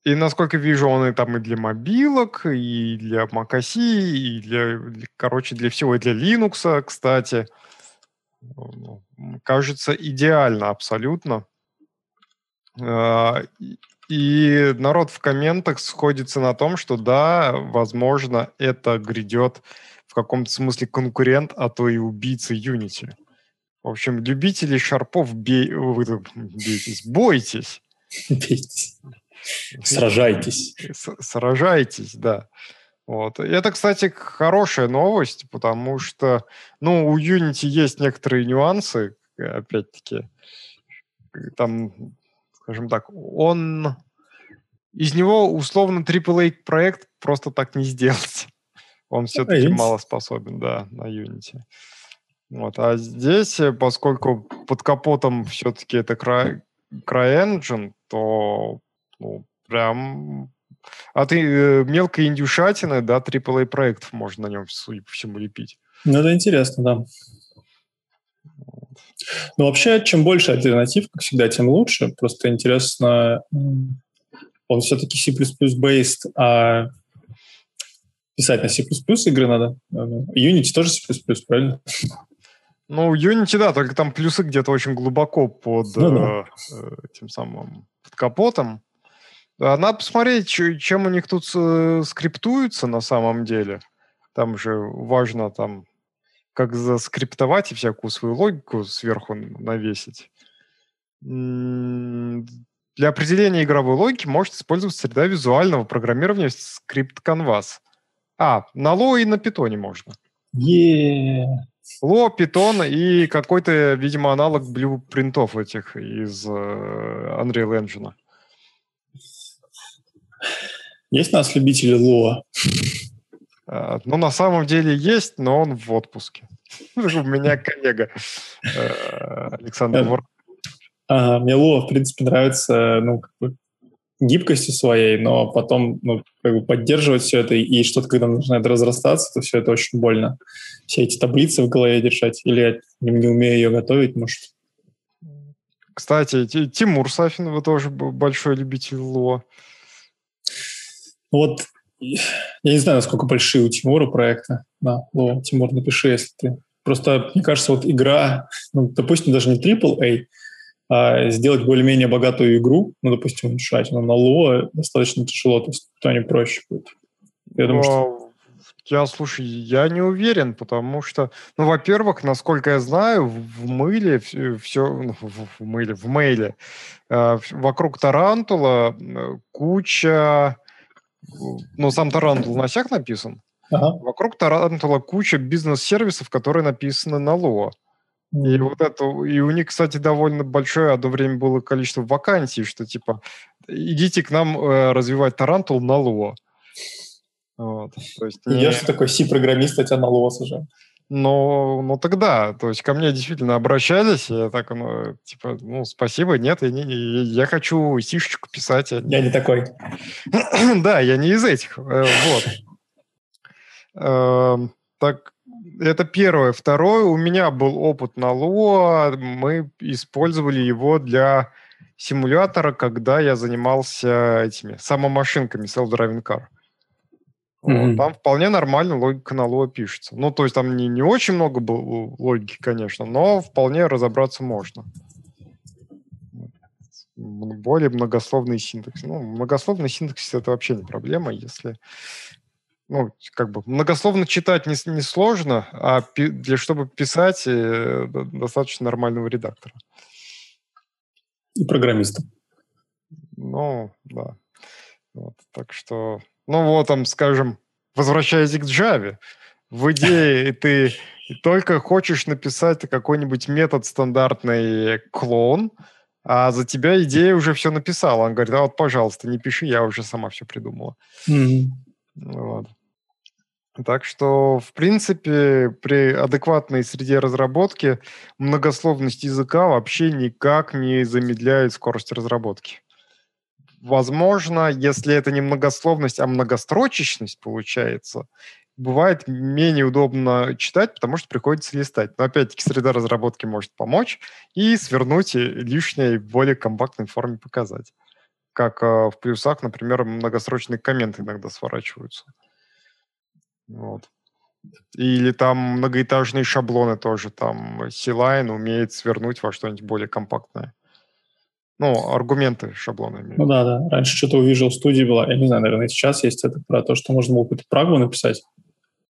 И насколько вижу, он и там и для мобилок, и для macOS, и для, короче, для всего, и для Linux, кстати. Кажется, идеально абсолютно. А, и народ в комментах сходится на том, что да, возможно, это грядет в каком-то смысле конкурент, а то и убийца Unity. В общем, любители шарпов, бей... вы бейтесь, бойтесь. Бейтесь. Сражайтесь. Сражайтесь, да. Вот. И это, кстати, хорошая новость, потому что, ну, у Unity есть некоторые нюансы, опять-таки. Там, скажем так, он... Из него, условно, AAA проект просто так не сделать. Он все-таки мало способен, да, на Unity. Вот. А здесь, поскольку под капотом все-таки это CryEngine, то ну, прям от э, мелкой индюшатины до AAA проектов можно на нем, судя по всему, лепить. Ну, это интересно, да. Ну, вообще, чем больше альтернатив, как всегда, тем лучше. Просто интересно, он все-таки C++-based, а писать на C++ игры надо. Unity тоже C++, правильно? Ну, Unity, да, только там плюсы где-то очень глубоко под ну, да. э, тем самым под капотом. Надо посмотреть, чем у них тут скриптуется на самом деле. Там же важно там как заскриптовать и всякую свою логику сверху навесить. Для определения игровой логики может использоваться среда визуального программирования скрипт Canvas. А, на Lua и на Python можно. Yeah. Lua, Python и какой-то, видимо, аналог блюпринтов этих из э, Unreal Engine. Есть у нас любители Lua? А, ну, на самом деле есть, но он в отпуске. У меня коллега э, Александр Вор. Ага, мне Lua, в принципе, нравится, ну, как бы гибкостью своей, но потом ну, как бы поддерживать все это, и что-то, когда начинает разрастаться, то все это очень больно. Все эти таблицы в голове держать, или я не, не умею ее готовить, может. Кстати, Тимур Сафин, вы тоже большой любитель Луа. Вот я не знаю, насколько большие у Тимура проекты. Да, Луа, Тимур, напиши, если ты... Просто, мне кажется, вот игра, ну, допустим, даже не AAA, а сделать более-менее богатую игру, ну, допустим, решать на Lua достаточно тяжело, то есть то не проще будет. Я думаю, что... Я, слушай, я не уверен, потому что, ну, во-первых, насколько я знаю, в мыле все, ну, в мыле, в мейле, э, вокруг Тарантула э, куча, ну, сам Тарантул на сях написан, ага. вокруг Тарантула куча бизнес-сервисов, которые написаны на Lua. И вот это, и у них, кстати, довольно большое одно время было количество вакансий, что типа идите к нам э, развивать Тарантул на Lua. Вот, то есть не... Я же такой C-программист, а тебя на Lua сажаю. Ну, ну тогда, то есть ко мне действительно обращались, я так, ну, типа, ну, спасибо, нет, я, не, я хочу сишечку писать. А я не такой. да, я не из этих, э, вот. Эм, так, это первое. Второе, у меня был опыт на Lua. Мы использовали его для симулятора, когда я занимался этими самомашинками, self-driving car. Mm-hmm. Там вполне нормально логика на Lua пишется. Ну, то есть там не, не очень много было логики, конечно, но вполне разобраться можно. Более многословный синтакс. Ну, многословный синтаксис это вообще не проблема, если ну, как бы многословно читать не, не сложно, а пи, для чтобы писать э, достаточно нормального редактора. И программиста. Ну, да. Вот, так что, ну вот там, скажем, возвращаясь к Java, в идее ты только хочешь написать какой-нибудь метод стандартный клон, а за тебя идея уже все написала. Он говорит, а вот, пожалуйста, не пиши, я уже сама все придумала. Mm-hmm. Вот. Так что, в принципе, при адекватной среде разработки многословность языка вообще никак не замедляет скорость разработки. Возможно, если это не многословность, а многострочечность получается, бывает менее удобно читать, потому что приходится листать. Но опять-таки среда разработки может помочь и свернуть лишнее в более компактной форме показать. Как э, в плюсах, например, многострочные комменты иногда сворачиваются. Вот. Или там многоэтажные шаблоны тоже. Там C-Line умеет свернуть во что-нибудь более компактное. Ну, аргументы шаблона. Ну да, да. Раньше что-то у Visual Studio было. Я не знаю, наверное, сейчас есть это про то, что можно было какую-то прагму написать,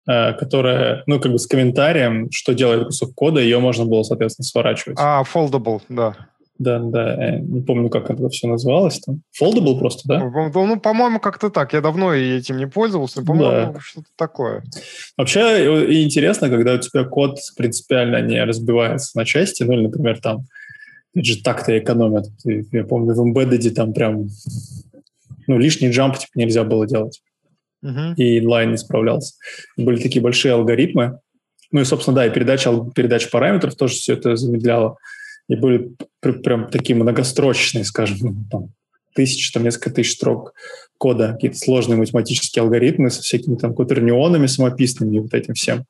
э, которая, ну, как бы с комментарием, что делает кусок кода, ее можно было, соответственно, сворачивать. А, foldable, да. Да, да, не помню, как это все называлось. Там. Foldable просто, да? Ну, ну, по-моему, как-то так. Я давно этим не пользовался, по-моему, да. что-то такое. Вообще интересно, когда у тебя код принципиально не разбивается на части, ну или, например, там, это же так-то экономят. Я помню, в Embedded там прям ну, лишний джамп типа, нельзя было делать. Uh-huh. И инлайн не справлялся. Были такие большие алгоритмы. Ну и, собственно, да, и передача, передача параметров тоже все это замедляло и были прям такие многострочные, скажем, ну, там, тысячи, там несколько тысяч строк кода, какие-то сложные математические алгоритмы со всякими там кватернионами самописными и вот этим всем. И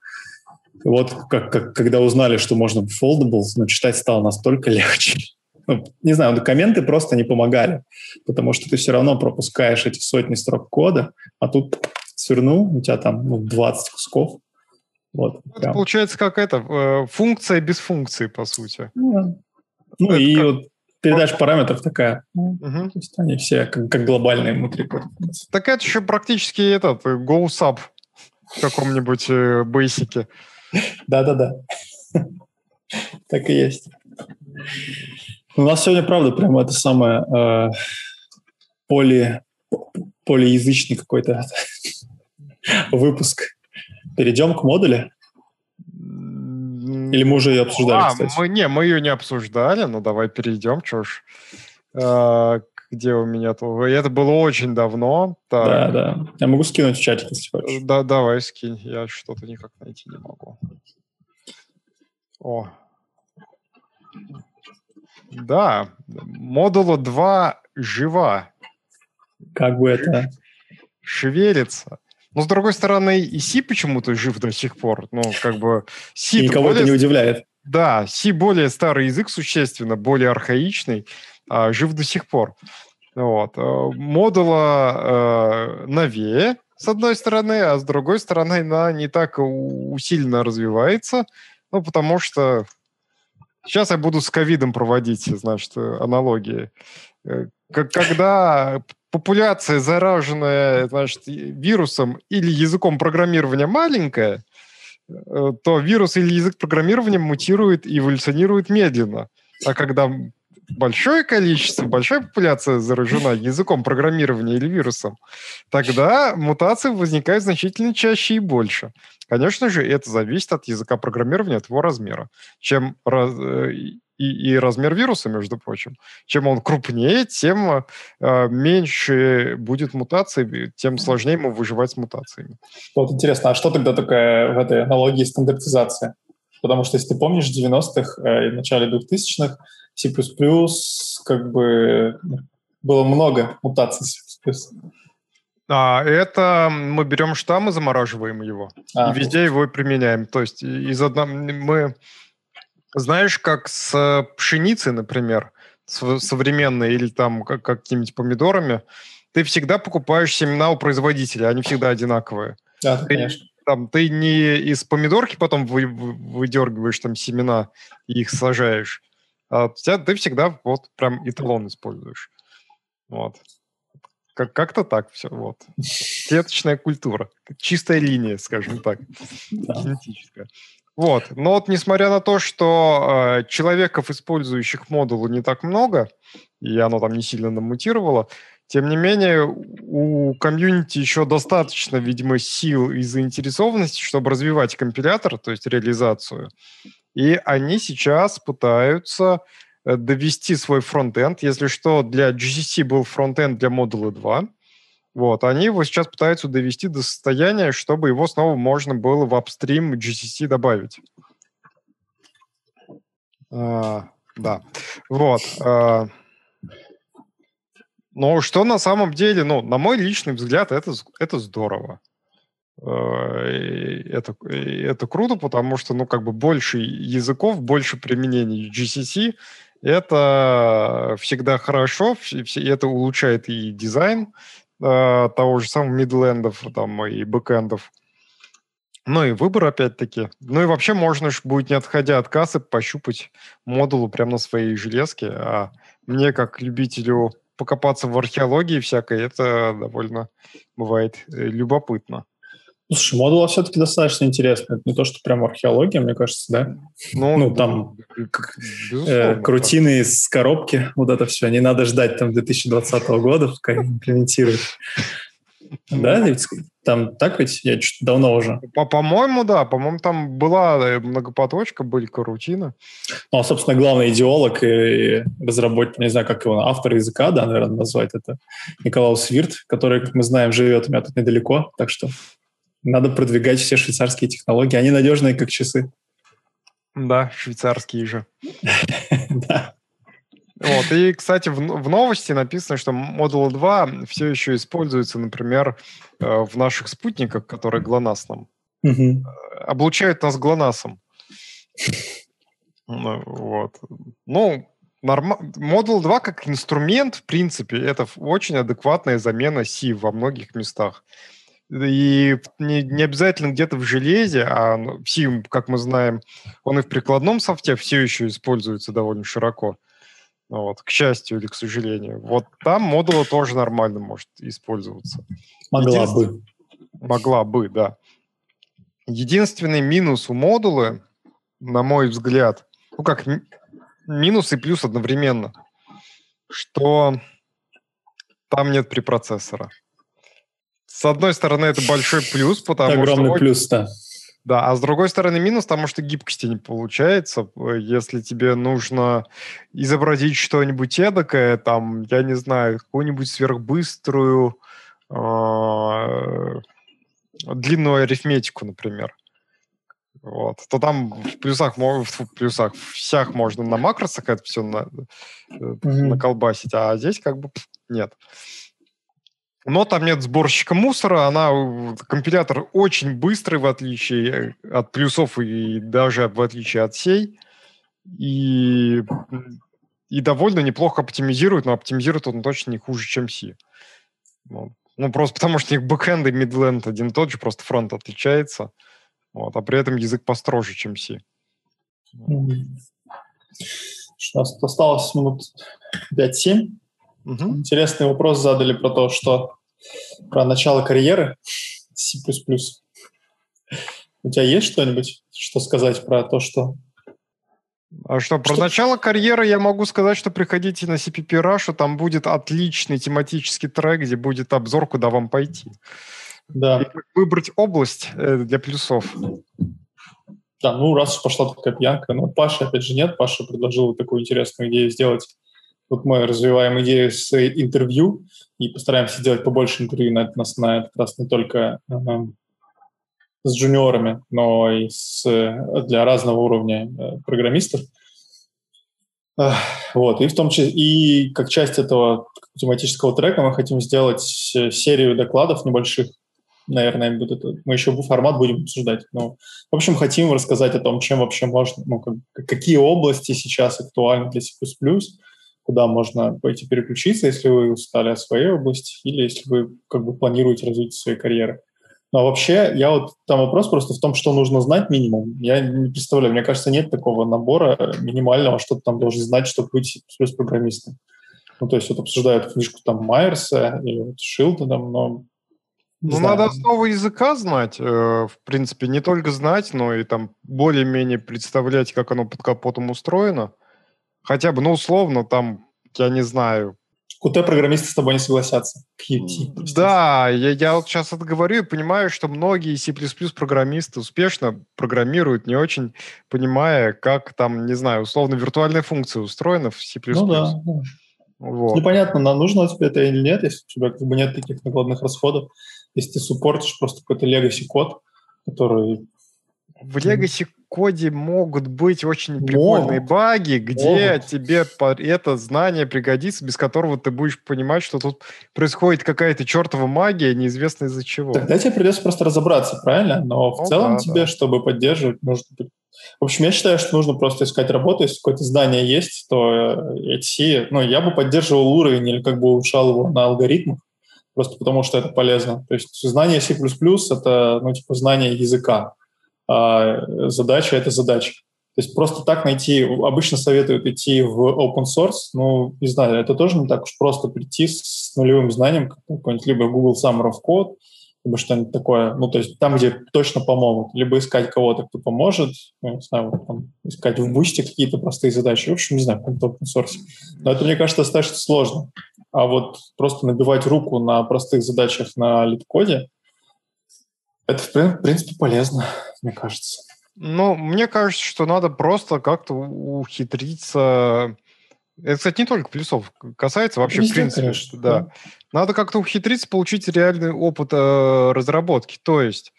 вот как, как, когда узнали, что можно foldable, ну, читать стало настолько легче. Ну, не знаю, документы просто не помогали, потому что ты все равно пропускаешь эти сотни строк кода, а тут свернул, у тебя там ну, 20 кусков, вот, это получается как это, э, функция без функции, по сути. Ну, ну это и как... вот передача параметров такая. Угу. То есть они все как, как глобальные внутри. Так это еще практически этот GoSub в каком-нибудь э, бейсике. Да-да-да. Так и есть. У нас сегодня, правда, прямо это самое э, поли, полиязычный какой-то выпуск. Перейдем к модули? Или мы уже ее обсуждали, а, кстати? Мы, не, мы ее не обсуждали, но давай перейдем, что ж. А, где у меня то? Это было очень давно. Так. Да, да. Я могу скинуть в чатик, если хочешь. Да, давай скинь. Я что-то никак найти не могу. О. Да, модула 2 жива. Как бы это... Шевелится. Но, с другой стороны, и Си почему-то жив до сих пор. Ну, как бы... Си никого более... это не удивляет. Да, Си более старый язык существенно, более архаичный, жив до сих пор. Вот. Э, модула э, новее, с одной стороны, а с другой стороны, она не так усиленно развивается, ну, потому что сейчас я буду с ковидом проводить, значит, аналогии. Э, когда популяция, зараженная значит, вирусом или языком программирования маленькая, то вирус или язык программирования мутирует и эволюционирует медленно. А когда большое количество, большая популяция заражена языком программирования или вирусом, тогда мутации возникают значительно чаще и больше. Конечно же, это зависит от языка программирования, от его размера. Чем раз, э, и, и размер вируса, между прочим. Чем он крупнее, тем э, меньше будет мутаций, тем сложнее ему выживать с мутациями. Вот интересно, а что тогда такое в этой аналогии стандартизация? Потому что, если ты помнишь, в 90-х э, и в начале 2000-х C++ как бы было много мутаций C++. А, это мы берем штамм и замораживаем его. А, и везде его применяем. То есть из одного мы знаешь, как с пшеницей, например, современной или там как, какими-нибудь помидорами, ты всегда покупаешь семена у производителя, они всегда одинаковые. Да, ты, конечно. Там, ты не из помидорки потом вы, выдергиваешь там семена и их сажаешь, ты всегда вот прям эталон используешь. Вот. Как- как-то так все. Вот. Клеточная культура. Чистая линия, скажем так. Генетическая. Вот. Но вот несмотря на то, что э, человеков, использующих модулы, не так много, и оно там не сильно намутировало, тем не менее у комьюнити еще достаточно, видимо, сил и заинтересованности, чтобы развивать компилятор, то есть реализацию. И они сейчас пытаются э, довести свой фронтенд. Если что, для GCC был фронтенд для модула 2, вот, они его сейчас пытаются довести до состояния, чтобы его снова можно было в апстрим GCC добавить. А, да, вот. А, но что на самом деле, ну, на мой личный взгляд, это, это здорово. А, это, это круто, потому что, ну, как бы больше языков, больше применений GCC, это всегда хорошо, это улучшает и дизайн, э, того же самого мидлендов там, и бэкэндов. Ну и выбор опять-таки. Ну и вообще можно ж будет, не отходя от кассы, пощупать модулу прямо на своей железке. А мне, как любителю покопаться в археологии всякой, это довольно бывает э, любопытно. Ну, слушай, модула все-таки достаточно интересно. Это не то, что прям археология, мне кажется, да? Ну, ну там э, крутины из коробки, вот это все. Не надо ждать там 2020 года, пока имплементируют. Да, ведь там так ведь? Я чуть давно уже. По- по-моему, да. По-моему, там была э, многопоточка, были карутины. Ну, а, собственно, главный идеолог и разработчик, не знаю, как его, автор языка, да, наверное, назвать это, Николаус Вирт, который, как мы знаем, живет у меня тут недалеко, так что надо продвигать все швейцарские технологии. Они надежные, как часы. Да, швейцарские же. Да. Вот. И, кстати, в, в новости написано, что Model 2 все еще используется, например, э, в наших спутниках, которые ГЛОНАСС нам. Угу. Облучают нас ГЛОНАССом. Ну, вот. Ну, норм... Model 2 как инструмент, в принципе, это очень адекватная замена C во многих местах. И не, не обязательно где-то в железе, а в C, как мы знаем, он и в прикладном софте все еще используется довольно широко. Вот, к счастью или к сожалению. Вот там модула тоже нормально может использоваться. Могла бы. Могла бы, да. Единственный минус у модуля, на мой взгляд, ну как минус и плюс одновременно, что там нет препроцессора. С одной стороны, это большой плюс, потому Огромный что... Огромный плюс, да. Да, а с другой стороны минус, потому что гибкости не получается. Если тебе нужно изобразить что-нибудь эдакое, там, я не знаю, какую-нибудь сверхбыструю э, длинную арифметику, например, вот, то там в плюсах, в плюсах, в сях можно на макросах это все на, mm-hmm. наколбасить, а здесь как бы нет. Но там нет сборщика мусора, она, компилятор очень быстрый, в отличие от плюсов и даже в отличие от сей. И, и довольно неплохо оптимизирует, но оптимизирует он точно не хуже, чем C. Ну, ну просто потому что у них бэкэнд и мидленд один и тот же, просто фронт отличается. Вот, а при этом язык построже, чем C. У осталось минут 5-7. Угу. Интересный вопрос задали про то, что про начало карьеры C++. У тебя есть что-нибудь, что сказать про то, что... А что, про что... начало карьеры я могу сказать, что приходите на CPP Russia, там будет отличный тематический трек, где будет обзор, куда вам пойти. Да. И выбрать область э, для плюсов. Да, ну раз пошла такая пьянка, но Паша, опять же, нет. Паша предложил такую интересную идею сделать вот мы развиваем идею с интервью и постараемся сделать побольше интервью на, это, на этот раз не только э, с джуниорами, но и с, для разного уровня э, программистов. Вот, и в том числе, и как часть этого тематического трека мы хотим сделать серию докладов небольших, наверное, будет мы еще формат будем обсуждать. Но, в общем, хотим рассказать о том, чем вообще можно, ну, как, какие области сейчас актуальны для C++, куда можно пойти переключиться, если вы устали от своей области или если вы как бы планируете развитие своей карьеры. Ну, а вообще, я вот там вопрос просто в том, что нужно знать минимум. Я не представляю, мне кажется, нет такого набора минимального, что ты там должен знать, чтобы быть программистом. Ну, то есть вот обсуждают книжку там Майерса или вот Шилда там, но ну, знаю. надо основу языка знать, э, в принципе, не только знать, но и там более-менее представлять, как оно под капотом устроено. Хотя бы, ну, условно, там, я не знаю. QT-программисты с тобой не согласятся. Qt. Да, я, я вот сейчас это говорю и понимаю, что многие C++-программисты успешно программируют, не очень понимая, как там, не знаю, условно, виртуальная функция устроена в C++. Ну да. Вот. Непонятно, нужно тебе это или нет, если у тебя как бы нет таких накладных расходов. Если ты суппортишь просто какой-то legacy код, который... В legacy коде могут быть очень прикольные могут. баги, где могут. тебе это знание пригодится, без которого ты будешь понимать, что тут происходит какая-то чертова магия, неизвестно из-за чего. Тогда тебе придется просто разобраться, правильно? Но в ну, целом да, тебе, да. чтобы поддерживать, нужно... В общем, я считаю, что нужно просто искать работу. Если какое-то знание есть, то идти... Ну, я бы поддерживал уровень или как бы улучшал его на алгоритмах, просто потому что это полезно. То есть знание C++ — это, ну, типа, знание языка задача — это задача. То есть просто так найти, обычно советуют идти в open source, ну, не знаю, это тоже не так уж просто прийти с нулевым знанием, какой-нибудь либо Google Summer of Code, либо что-нибудь такое, ну, то есть там, где точно помогут, либо искать кого-то, кто поможет, ну, не знаю, там, искать в бусте какие-то простые задачи, в общем, не знаю, в каком-то open source. Но это, мне кажется, достаточно сложно. А вот просто набивать руку на простых задачах на лид-коде, это, в принципе, полезно мне кажется. Ну, мне кажется, что надо просто как-то ухитриться. Это, кстати, не только плюсов касается вообще, Везде, в принципе. Конечно, да. да. Надо как-то ухитриться получить реальный опыт э, разработки. То есть,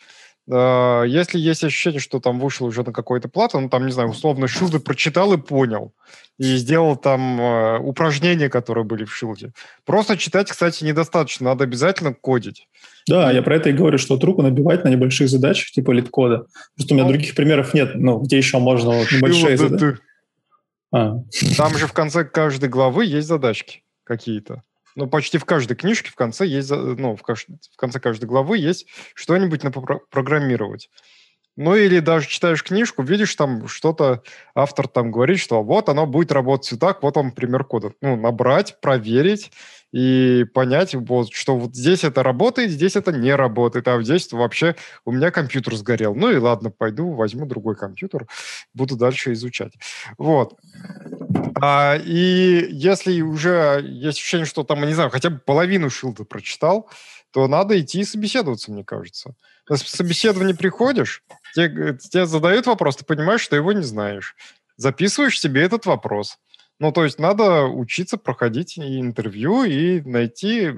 э, если есть ощущение, что там вышел уже на какой-то плату, ну, там, не знаю, условно, шилды прочитал и понял, и сделал там э, упражнения, которые были в шилде. Просто читать, кстати, недостаточно, надо обязательно кодить. Да, я про это и говорю, что руку набивать на небольших задачах типа лид-кода. Просто у меня ну, других примеров нет, ну, где еще можно вот небольшие задачи. А. Там же в конце каждой главы есть задачки какие-то. Ну, почти в каждой книжке в конце есть, ну, в, каш... в конце каждой главы есть что-нибудь напрограммировать. Ну, или даже читаешь книжку, видишь там что-то, автор там говорит, что вот оно будет работать вот так, вот вам пример кода. Ну, набрать, проверить, и понять, вот, что вот здесь это работает, здесь это не работает, а здесь вообще у меня компьютер сгорел. Ну и ладно, пойду возьму другой компьютер, буду дальше изучать. Вот. А, и если уже есть ощущение, что там, не знаю, хотя бы половину шилда прочитал, то надо идти и собеседоваться, мне кажется. На собеседование приходишь, тебе, тебе задают вопрос, ты понимаешь, что его не знаешь. Записываешь себе этот вопрос. Ну, то есть надо учиться проходить интервью и найти,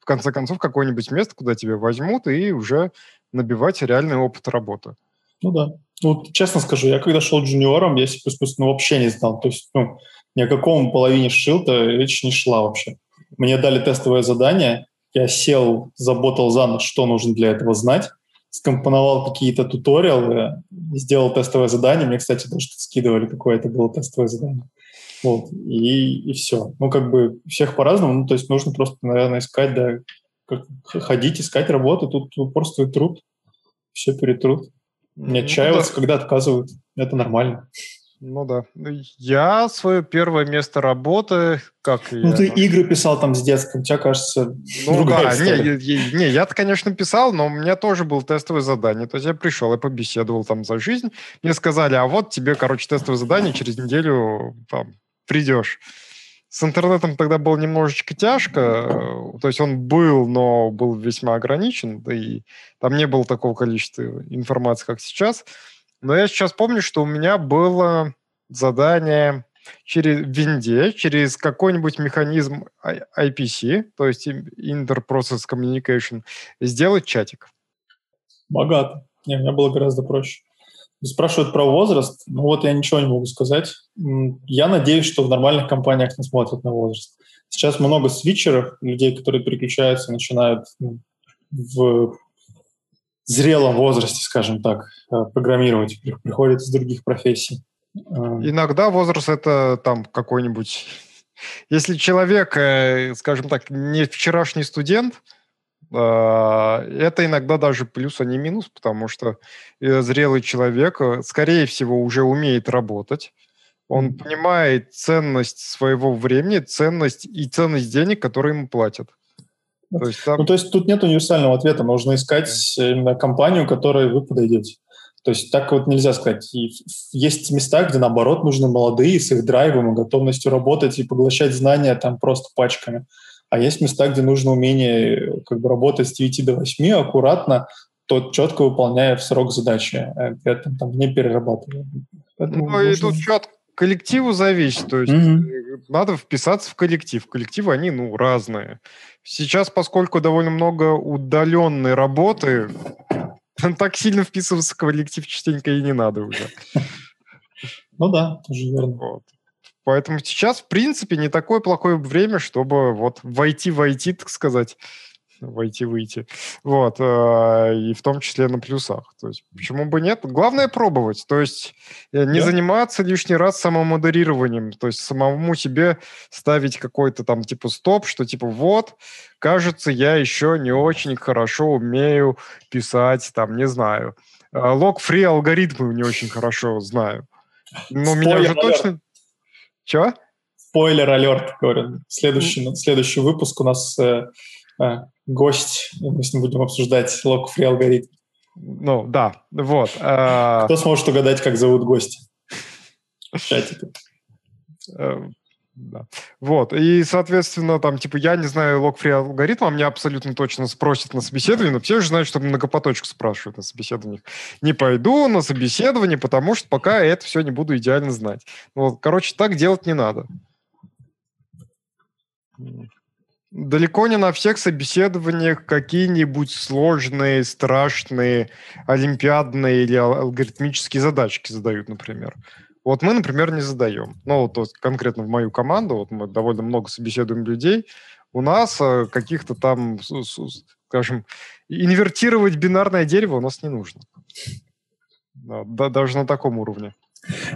в конце концов, какое-нибудь место, куда тебя возьмут, и уже набивать реальный опыт работы. Ну да. Ну, честно скажу, я когда шел джуниором, я C++ ну, вообще не знал. То есть, ну, ни о каком половине шилта речь не шла вообще. Мне дали тестовое задание, я сел, заботал за ночь, что нужно для этого знать, скомпоновал какие-то туториалы, сделал тестовое задание. Мне, кстати, даже скидывали, какое это было тестовое задание. Вот, и, и все. Ну, как бы всех по-разному, ну, то есть нужно просто, наверное, искать, да, как, ходить, искать работу, тут упорствует труд, все перетрут. Не отчаиваться, ну, да. когда отказывают, это нормально. Ну да. Я свое первое место работы, как Ну я... ты игры писал там с детским, тебя кажется Ну да, не, не, не, я-то, конечно, писал, но у меня тоже было тестовое задание. То есть я пришел, я побеседовал там за жизнь. Мне сказали, а вот тебе, короче, тестовое задание, через неделю там придешь. С интернетом тогда было немножечко тяжко, э, то есть он был, но был весьма ограничен, да и там не было такого количества информации, как сейчас. Но я сейчас помню, что у меня было задание через винде, через какой-нибудь механизм IPC, то есть Inter-Process Communication, сделать чатик. Богато. Не, у меня было гораздо проще. Спрашивают про возраст. Ну вот я ничего не могу сказать. Я надеюсь, что в нормальных компаниях не смотрят на возраст. Сейчас много свитчеров, людей, которые переключаются, начинают в зрелом возрасте, скажем так, э, программировать, приходят из других профессий. Э, Иногда возраст это там какой-нибудь... Если человек, э, скажем так, не вчерашний студент, это иногда даже плюс, а не минус, потому что зрелый человек, скорее всего, уже умеет работать, он понимает ценность своего времени, ценность и ценность денег, которые ему платят. То есть, там... Ну, то есть тут нет универсального ответа, нужно искать yeah. именно компанию, которой вы подойдете. То есть так вот нельзя сказать. И есть места, где, наоборот, нужны молодые с их драйвом и готовностью работать и поглощать знания там просто пачками. А есть места, где нужно умение как бы работать с 9 до 8 аккуратно, то четко выполняя в срок задачи, это там не перерабатывая. Поэтому ну нужно... и тут четко коллективу зависит. То есть mm-hmm. надо вписаться в коллектив. Коллективы, они, ну, разные. Сейчас, поскольку довольно много удаленной работы, так сильно вписываться в коллектив частенько и не надо уже. Ну да, тоже верно. Вот. Поэтому сейчас, в принципе, не такое плохое время, чтобы вот войти-войти, так сказать войти-выйти. Вот. Э, и в том числе на плюсах. То есть почему бы нет? Главное пробовать. То есть э, не да. заниматься лишний раз самомодерированием. То есть самому себе ставить какой-то там типа стоп, что типа вот, кажется, я еще не очень хорошо умею писать, там, не знаю. Лог-фри алгоритмы не очень хорошо знаю. Но меня уже точно... Чего? Спойлер алерт, говорю. Следующий, следующий выпуск у нас э, а, гость, мы с ним будем обсуждать лог-фри алгоритм. Ну, да, вот. А, Кто сможет угадать, как зовут гостя? В чатике. Э, да. Вот. И, соответственно, там, типа, я не знаю лог-фри алгоритма, меня абсолютно точно спросят на собеседовании, но все же знают, что многопоточку спрашивают на собеседованиях. Не пойду на собеседование, потому что пока я это все не буду идеально знать. Вот, короче, так делать не надо далеко не на всех собеседованиях какие-нибудь сложные, страшные олимпиадные или алгоритмические задачки задают, например. Вот мы, например, не задаем. Ну, вот, вот конкретно в мою команду, вот мы довольно много собеседуем людей, у нас э, каких-то там, скажем, инвертировать бинарное дерево у нас не нужно. Да, даже на таком уровне.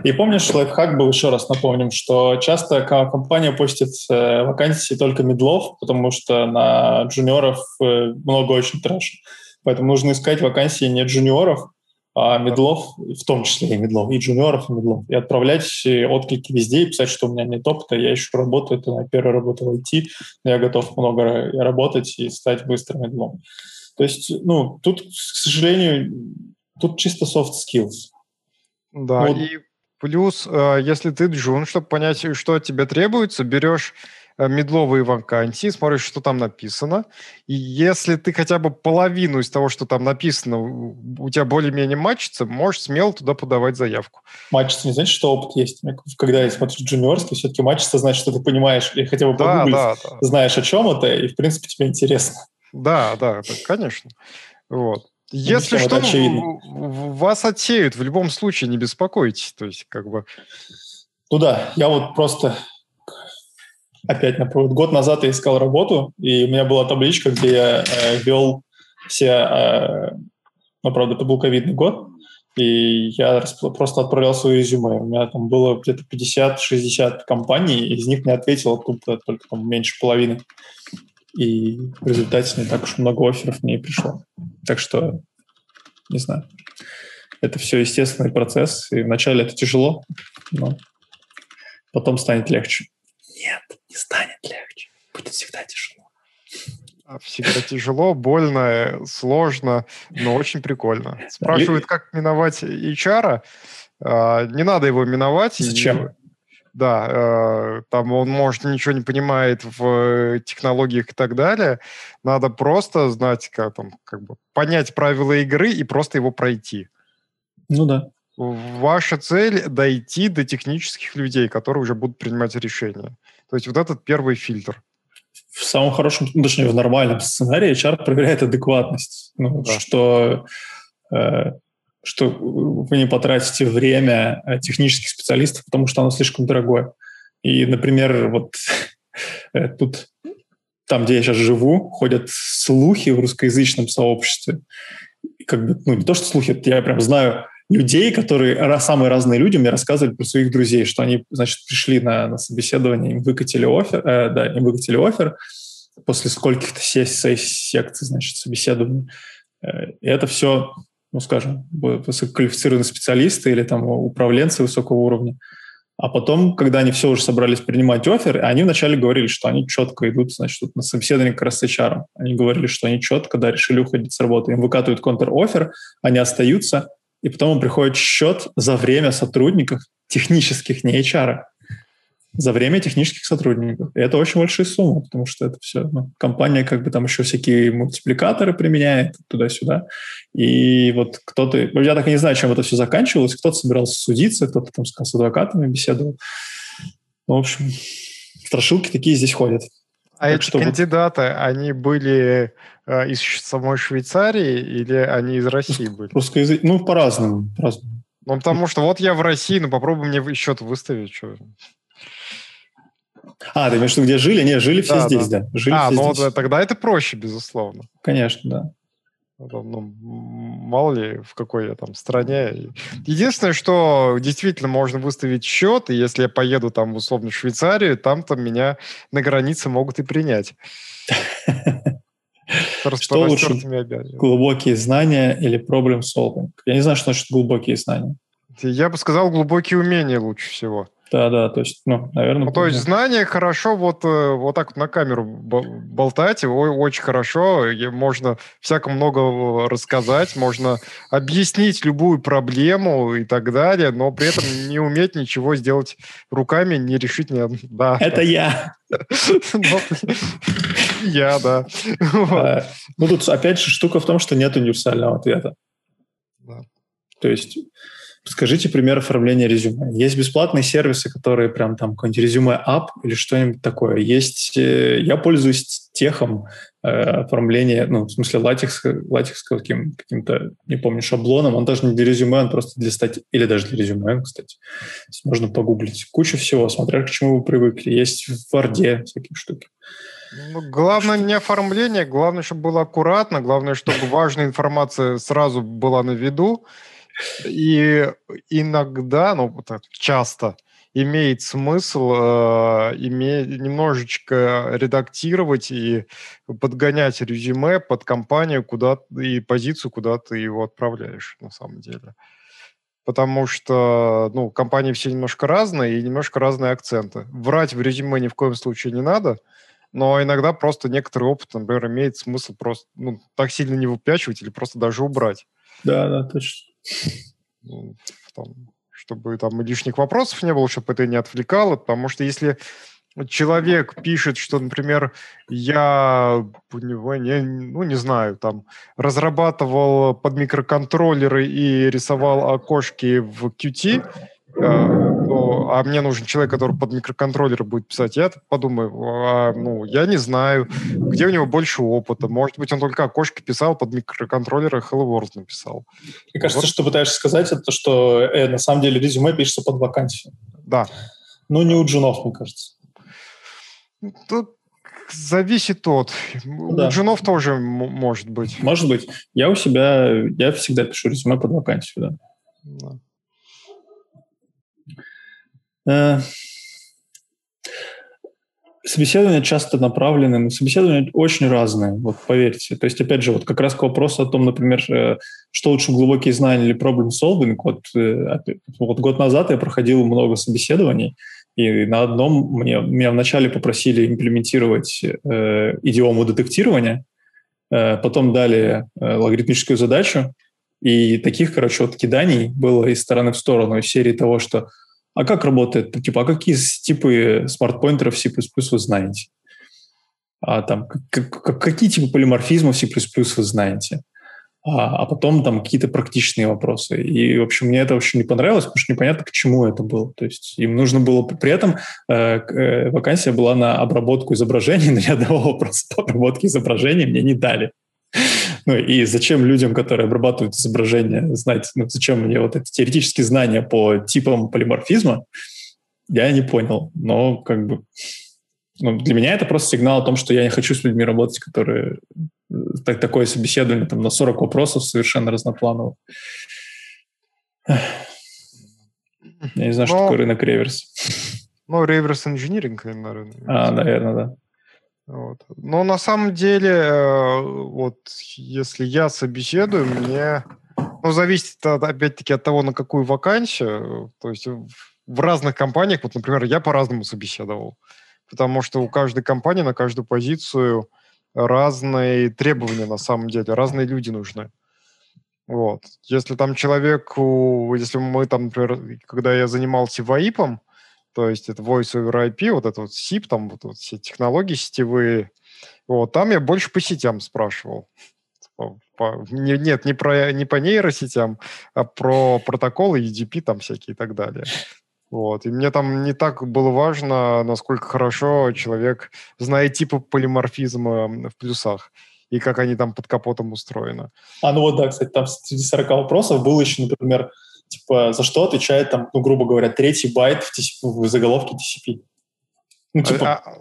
И помнишь, лайфхак был, еще раз напомним, что часто компания постит э, вакансии только медлов, потому что на джуниоров э, много очень трэша. Поэтому нужно искать вакансии не джуниоров, а медлов, в том числе и медлов, и джуниоров, и медлов, и отправлять отклики везде и писать, что у меня нет опыта, я ищу работу, это моя первая работа в IT, но я готов много работать и стать быстрым медлом. То есть, ну, тут, к сожалению, тут чисто soft skills. Да, вот. и плюс, э, если ты джун, чтобы понять, что от тебя требуется, берешь Э, медловые вакансии, смотришь, что там написано. И если ты хотя бы половину из того, что там написано, у тебя более-менее матчится, можешь смело туда подавать заявку. Матчится не значит, что опыт есть. Когда я смотрю джуниорский, все-таки матчится значит, что ты понимаешь или хотя бы да, да, да. знаешь, о чем это, и, в принципе, тебе интересно. Да, да, да конечно. Вот. Ну, если что, вас отсеют в любом случае, не беспокойтесь. То есть, как бы... Ну да, я вот просто опять например, год назад я искал работу, и у меня была табличка, где я э, вел все, э, ну, правда, это был ковидный год, и я просто отправлял свое резюме. У меня там было где-то 50-60 компаний, из них не ответило только, только там, меньше половины. И в результате не так уж много офферов мне и пришло. Так что, не знаю, это все естественный процесс, и вначале это тяжело, но потом станет легче. Нет, не станет легче. Будет всегда тяжело. А всегда тяжело, больно, сложно, но очень прикольно. Спрашивают, как миновать HR. А, не надо его миновать. Зачем? Да, э, там он, может, ничего не понимает в технологиях и так далее. Надо просто знать, как, там, как бы понять правила игры и просто его пройти. Ну да. Ваша цель – дойти до технических людей, которые уже будут принимать решения. То есть вот этот первый фильтр. В самом хорошем, ну, точнее, в нормальном сценарии HR проверяет адекватность. Ну, да. Что, э, что вы не потратите время э, технических специалистов, потому что оно слишком дорогое. И, например, вот э, тут, там, где я сейчас живу, ходят слухи в русскоязычном сообществе. Как бы, ну, не то, что слухи, я прям знаю людей, которые, самые разные люди мне рассказывали про своих друзей, что они, значит, пришли на, на собеседование, им выкатили офер, э, да, им выкатили офер после скольких-то сессий, секций, значит, собеседований. Э, и это все, ну, скажем, высококвалифицированные специалисты или там управленцы высокого уровня. А потом, когда они все уже собрались принимать офер, они вначале говорили, что они четко идут, значит, на собеседование как раз с HR. Они говорили, что они четко, да, решили уходить с работы. Им выкатывают контр-офер, они остаются – и потом им приходит счет за время сотрудников технических, не HR, за время технических сотрудников. И это очень большие суммы, потому что это все, ну, компания как бы там еще всякие мультипликаторы применяет туда-сюда. И вот кто-то, я так и не знаю, чем это все заканчивалось, кто-то собирался судиться, кто-то там с адвокатами беседовал. Ну, в общем, страшилки такие здесь ходят. А так эти что... кандидаты, они были э, из самой Швейцарии или они из России были? Русскоязык... Ну, по-разному. по-разному. Ну, потому что вот я в России, ну, попробуй мне счет выставить. Что... А, ты имеешь в виду, где жили? Не, жили все да, здесь, да. да. Жили а, ну, здесь. тогда это проще, безусловно. Конечно, да. Ну, мало ли, в какой я там стране. Единственное, что действительно можно выставить счет, и если я поеду там в условно Швейцарию, там-то меня на границе могут и принять. Что лучше, глубокие знания или проблем solving? Я не знаю, что значит глубокие знания. Я бы сказал, глубокие умения лучше всего. Да, да, то есть, ну, наверное... Ну, то есть знания хорошо вот, э, вот так вот на камеру болтать, очень хорошо, можно всяко много рассказать, можно объяснить любую проблему и так далее, но при этом не уметь ничего сделать руками, не решить... Не... Да. Это я. Я, да. А, ну, тут опять же штука в том, что нет универсального ответа. То есть Скажите пример оформления резюме. Есть бесплатные сервисы, которые прям там какой-нибудь резюме ап или что-нибудь такое. Есть, э, я пользуюсь техом э, оформления, ну, в смысле латекс, латекс каким, каким-то, не помню, шаблоном. Он даже не для резюме, он просто для статьи, или даже для резюме, кстати. Можно погуглить. Куча всего, смотря к чему вы привыкли. Есть в Word всякие штуки. Ну, главное не оформление, главное, чтобы было аккуратно, главное, чтобы важная информация сразу была на виду, и иногда, ну, часто, имеет смысл э, име, немножечко редактировать и подгонять резюме под компанию куда и позицию, куда ты его отправляешь на самом деле. Потому что ну, компании все немножко разные и немножко разные акценты. Врать в резюме ни в коем случае не надо – но иногда просто некоторый опыт, например, имеет смысл просто ну, так сильно не выпячивать или просто даже убрать. Да, да, точно. Ну, там, чтобы там лишних вопросов не было, чтобы это не отвлекало, потому что если человек пишет, что, например, я, не, ну, не знаю, там, разрабатывал под микроконтроллеры и рисовал окошки в Qt, то, а мне нужен человек, который под микроконтроллер будет писать, я подумаю, а, ну, я не знаю, где у него больше опыта. Может быть, он только окошки писал, под микроконтроллер и Hello World написал. Мне кажется, вот. что пытаешься сказать, это что э, на самом деле резюме пишется под вакансию. Да. Ну, не у джунов, мне кажется. Тут зависит от. Да. У джунов тоже может быть. Может быть. Я у себя, я всегда пишу резюме под вакансию, да. да. Э, собеседования часто направлены, но собеседования очень разные, вот поверьте. То есть, опять же, вот как раз к вопросу о том, например, э, что лучше глубокие знания или problem solving, вот, э, вот год назад я проходил много собеседований, и на одном мне, меня вначале попросили имплементировать э, идиому детектирования, э, потом дали э, логарифмическую задачу, и таких, короче, вот киданий было из стороны в сторону, из серии того, что а как работает? Типа, а какие типы смарт-поинтеров C++ вы знаете? А там, как, какие типы полиморфизмов C++ вы знаете? А, а потом там какие-то практичные вопросы. И, в общем, мне это вообще не понравилось, потому что непонятно, к чему это было. То есть им нужно было... При этом э, э, вакансия была на обработку изображений, но ни одного вопроса по обработке изображений мне не дали. Ну и зачем людям, которые обрабатывают изображение, знать, ну зачем мне вот эти теоретические знания по типам полиморфизма, я не понял. Но как бы ну, для меня это просто сигнал о том, что я не хочу с людьми работать, которые э, так, такое собеседование там на 40 вопросов совершенно разноплановых. Я не знаю, Но... что такое рынок реверс. Ну, реверс инжиниринг, наверное. А, наверное, да. Вот. Но на самом деле, э, вот если я собеседую, мне... Ну, зависит, опять-таки, от того, на какую вакансию. То есть в разных компаниях, вот, например, я по-разному собеседовал. Потому что у каждой компании на каждую позицию разные требования на самом деле, разные люди нужны. Вот. Если там человеку, если мы там, например, когда я занимался ВАИПом, то есть это Voice over IP, вот это вот SIP, там вот, вот все технологии сетевые. Вот, там я больше по сетям спрашивал. По, по, не, нет, не, про, не по нейросетям, а про протоколы EDP там всякие и так далее. Вот. И мне там не так было важно, насколько хорошо человек знает типы полиморфизма в плюсах и как они там под капотом устроены. А, ну вот да, кстати, там среди 40 вопросов был еще, например, типа, за что отвечает там, ну, грубо говоря, третий байт в, TCP, в заголовке TCP. Ну, типа... а,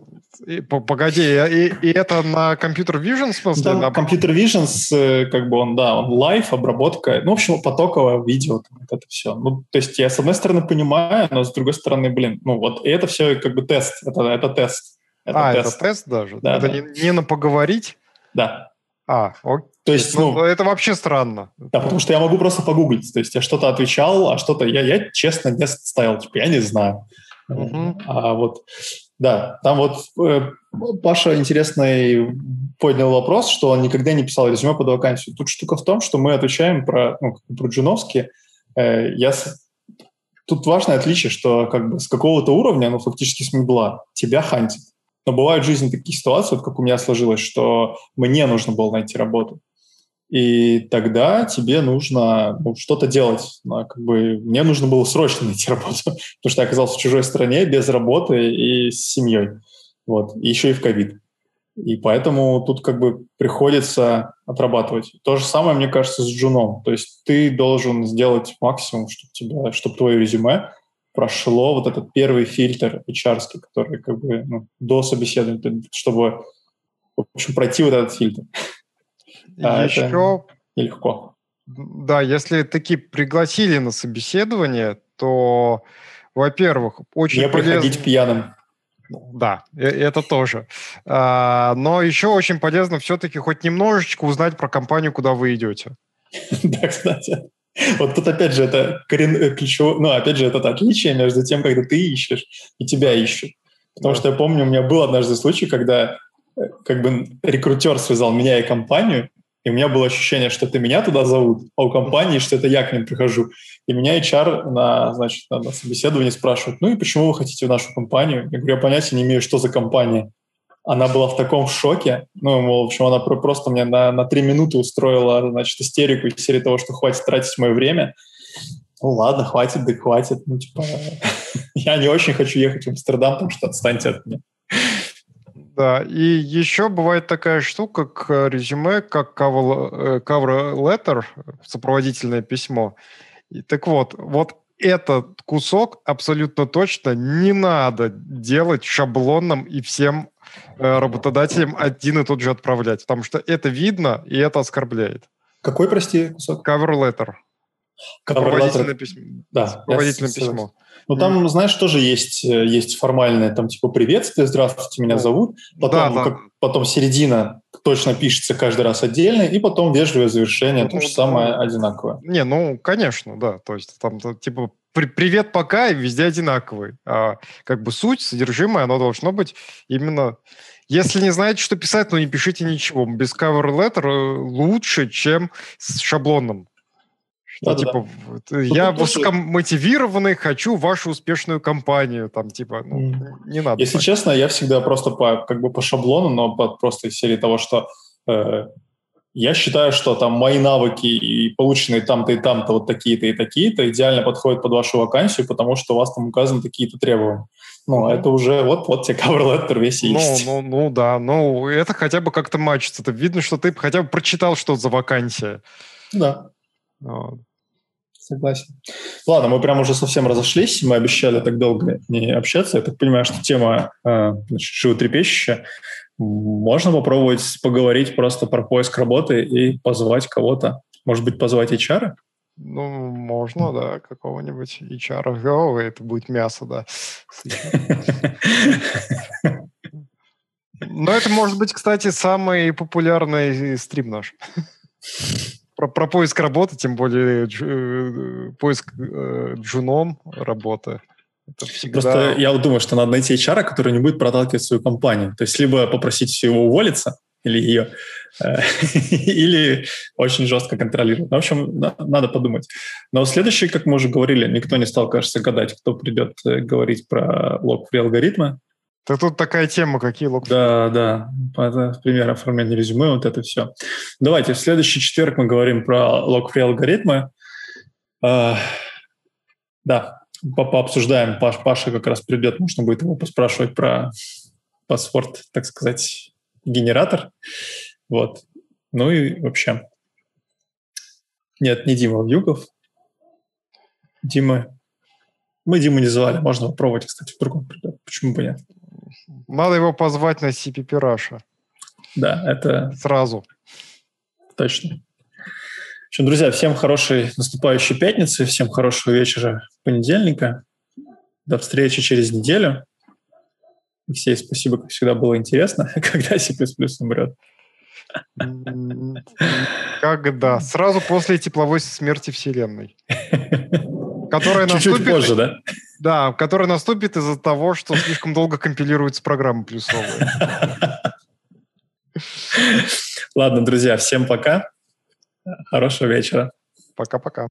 и, погоди, и, и это на Computer Vision, в смысле? Да, на... Computer Vision, э, как бы он, да, он live обработка, ну, в общем, потоковое видео, вот это все. Ну, то есть я, с одной стороны, понимаю, но с другой стороны, блин, ну, вот, и это все как бы тест, это, это тест. Это а, тест. это тест даже? Да, это да. Не, не на поговорить? Да. А, окей. То есть, ну, ну, это вообще странно. Да, потому что я могу просто погуглить. То есть я что-то отвечал, а что-то я, я честно не ставил. Типа, я не знаю. Uh-huh. А вот, да, там вот э, Паша интересный поднял вопрос, что он никогда не писал резюме под вакансию. Тут штука в том, что мы отвечаем про, ну, про джуновские. Э, я Тут важное отличие, что как бы с какого-то уровня, ну, фактически с медла, тебя хантит. Но бывают в жизни такие ситуации, вот как у меня сложилось, что мне нужно было найти работу. И тогда тебе нужно ну, что-то делать. Ну, как бы, мне нужно было срочно найти работу, потому что я оказался в чужой стране без работы и с семьей. Вот. И еще и в ковид. И поэтому тут как бы приходится отрабатывать. То же самое, мне кажется, с джуном. То есть ты должен сделать максимум, чтобы, тебя, чтобы твое резюме прошло вот этот первый фильтр hr который как бы ну, до собеседования, чтобы в общем, пройти вот этот фильтр. А Еще... Нелегко. Да, если таки пригласили на собеседование, то во-первых, очень Не полезно... приходить пьяным. Да, это тоже. А, но еще очень полезно все-таки хоть немножечко узнать про компанию, куда вы идете. Да, кстати. Вот тут опять же это корен... Э, ключевое, ну, опять же, это отличие между тем, когда ты ищешь и тебя ищут. Потому да. что я помню, у меня был однажды случай, когда э, как бы рекрутер связал меня и компанию, и у меня было ощущение, что это меня туда зовут, а у компании, что это я к ним прихожу. И меня HR на, значит, на, на собеседовании спрашивает, ну и почему вы хотите в нашу компанию? Я говорю, я понятия не имею, что за компания. Она была в таком шоке, ну, в общем, она просто мне на, на три минуты устроила, значит, истерику из серии того, что хватит тратить мое время. Ну ладно, хватит, да хватит. Ну, типа, я не очень хочу ехать в Амстердам, потому что отстаньте от меня. Да, и еще бывает такая штука, как резюме, как cover, cover letter, сопроводительное письмо. И, так вот, вот этот кусок абсолютно точно не надо делать шаблонным и всем э, работодателям один и тот же отправлять, потому что это видно и это оскорбляет. Какой, прости, кусок? Cover letter. Сопроводительное письмо. Да, сопроводительное письмо. Ну, там, знаешь, тоже есть, э, есть формальное, там, типа, приветствие, здравствуйте, меня зовут. Потом, да, да. Как, потом середина точно пишется каждый раз отдельно, и потом вежливое завершение, ну, то же самое одинаковое. Не, ну, конечно, да. То есть там, типа, привет, пока, и везде одинаковый. А как бы суть, содержимое, оно должно быть именно... Если не знаете, что писать, ну не пишите ничего. Без cover letter э, лучше, чем с шаблонным. Что, да, типа, да. я ну, высокомотивированный, хочу вашу успешную компанию, там, типа, ну, mm. не надо. Если так. честно, я всегда просто по, как бы по шаблону, но по, просто из серии того, что э, я считаю, что там мои навыки и полученные там-то и там-то вот такие-то и такие-то идеально подходят под вашу вакансию, потому что у вас там указаны такие-то требования. Ну, mm это уже вот, вот тебе cover letter весь ну, есть. Ну, ну, да, ну, это хотя бы как-то мачится. Это видно, что ты хотя бы прочитал, что за вакансия. Да. Вот. Согласен. Ладно, мы прям уже совсем разошлись. Мы обещали так долго не общаться. Я так понимаю, что тема э, животрепещущая. Можно попробовать поговорить просто про поиск работы и позвать кого-то. Может быть, позвать HR? Ну, можно, да, какого-нибудь HR. О, это будет мясо, да. Но это может быть, кстати, самый популярный стрим наш про, про поиск работы, тем более дж, э, поиск э, джуном работы. Это всегда... Просто я думаю, что надо найти HR, который не будет проталкивать свою компанию. То есть либо попросить его уволиться, или ее, э, или очень жестко контролировать. Ну, в общем, на, надо подумать. Но следующий, как мы уже говорили, никто не стал, кажется, гадать, кто придет э, говорить про лог-фри алгоритмы. Так тут такая тема, какие лог Да, да. Это пример оформления резюме, вот это все. Давайте, в следующий четверг мы говорим про лог-фри алгоритмы. А, да, по пообсуждаем. Паш, Паша как раз придет, можно будет его поспрашивать про паспорт, так сказать, генератор. Вот. Ну и вообще. Нет, не Дима Вьюгов. Дима. Мы Диму не звали, можно попробовать, кстати, вдруг он придет. Почему бы нет? Надо его позвать на CPP Russia. Да, это... Сразу. Точно. В общем, друзья, всем хорошей наступающей пятницы, всем хорошего вечера понедельника. До встречи через неделю. Алексей, спасибо, как всегда было интересно. Когда C++ умрет? Когда? Сразу после тепловой смерти Вселенной. Которая Чуть-чуть наступит, позже, да? Да, которая наступит из-за того, что слишком долго компилируется программа плюсовая. Ладно, друзья, всем пока. Хорошего вечера. Пока-пока.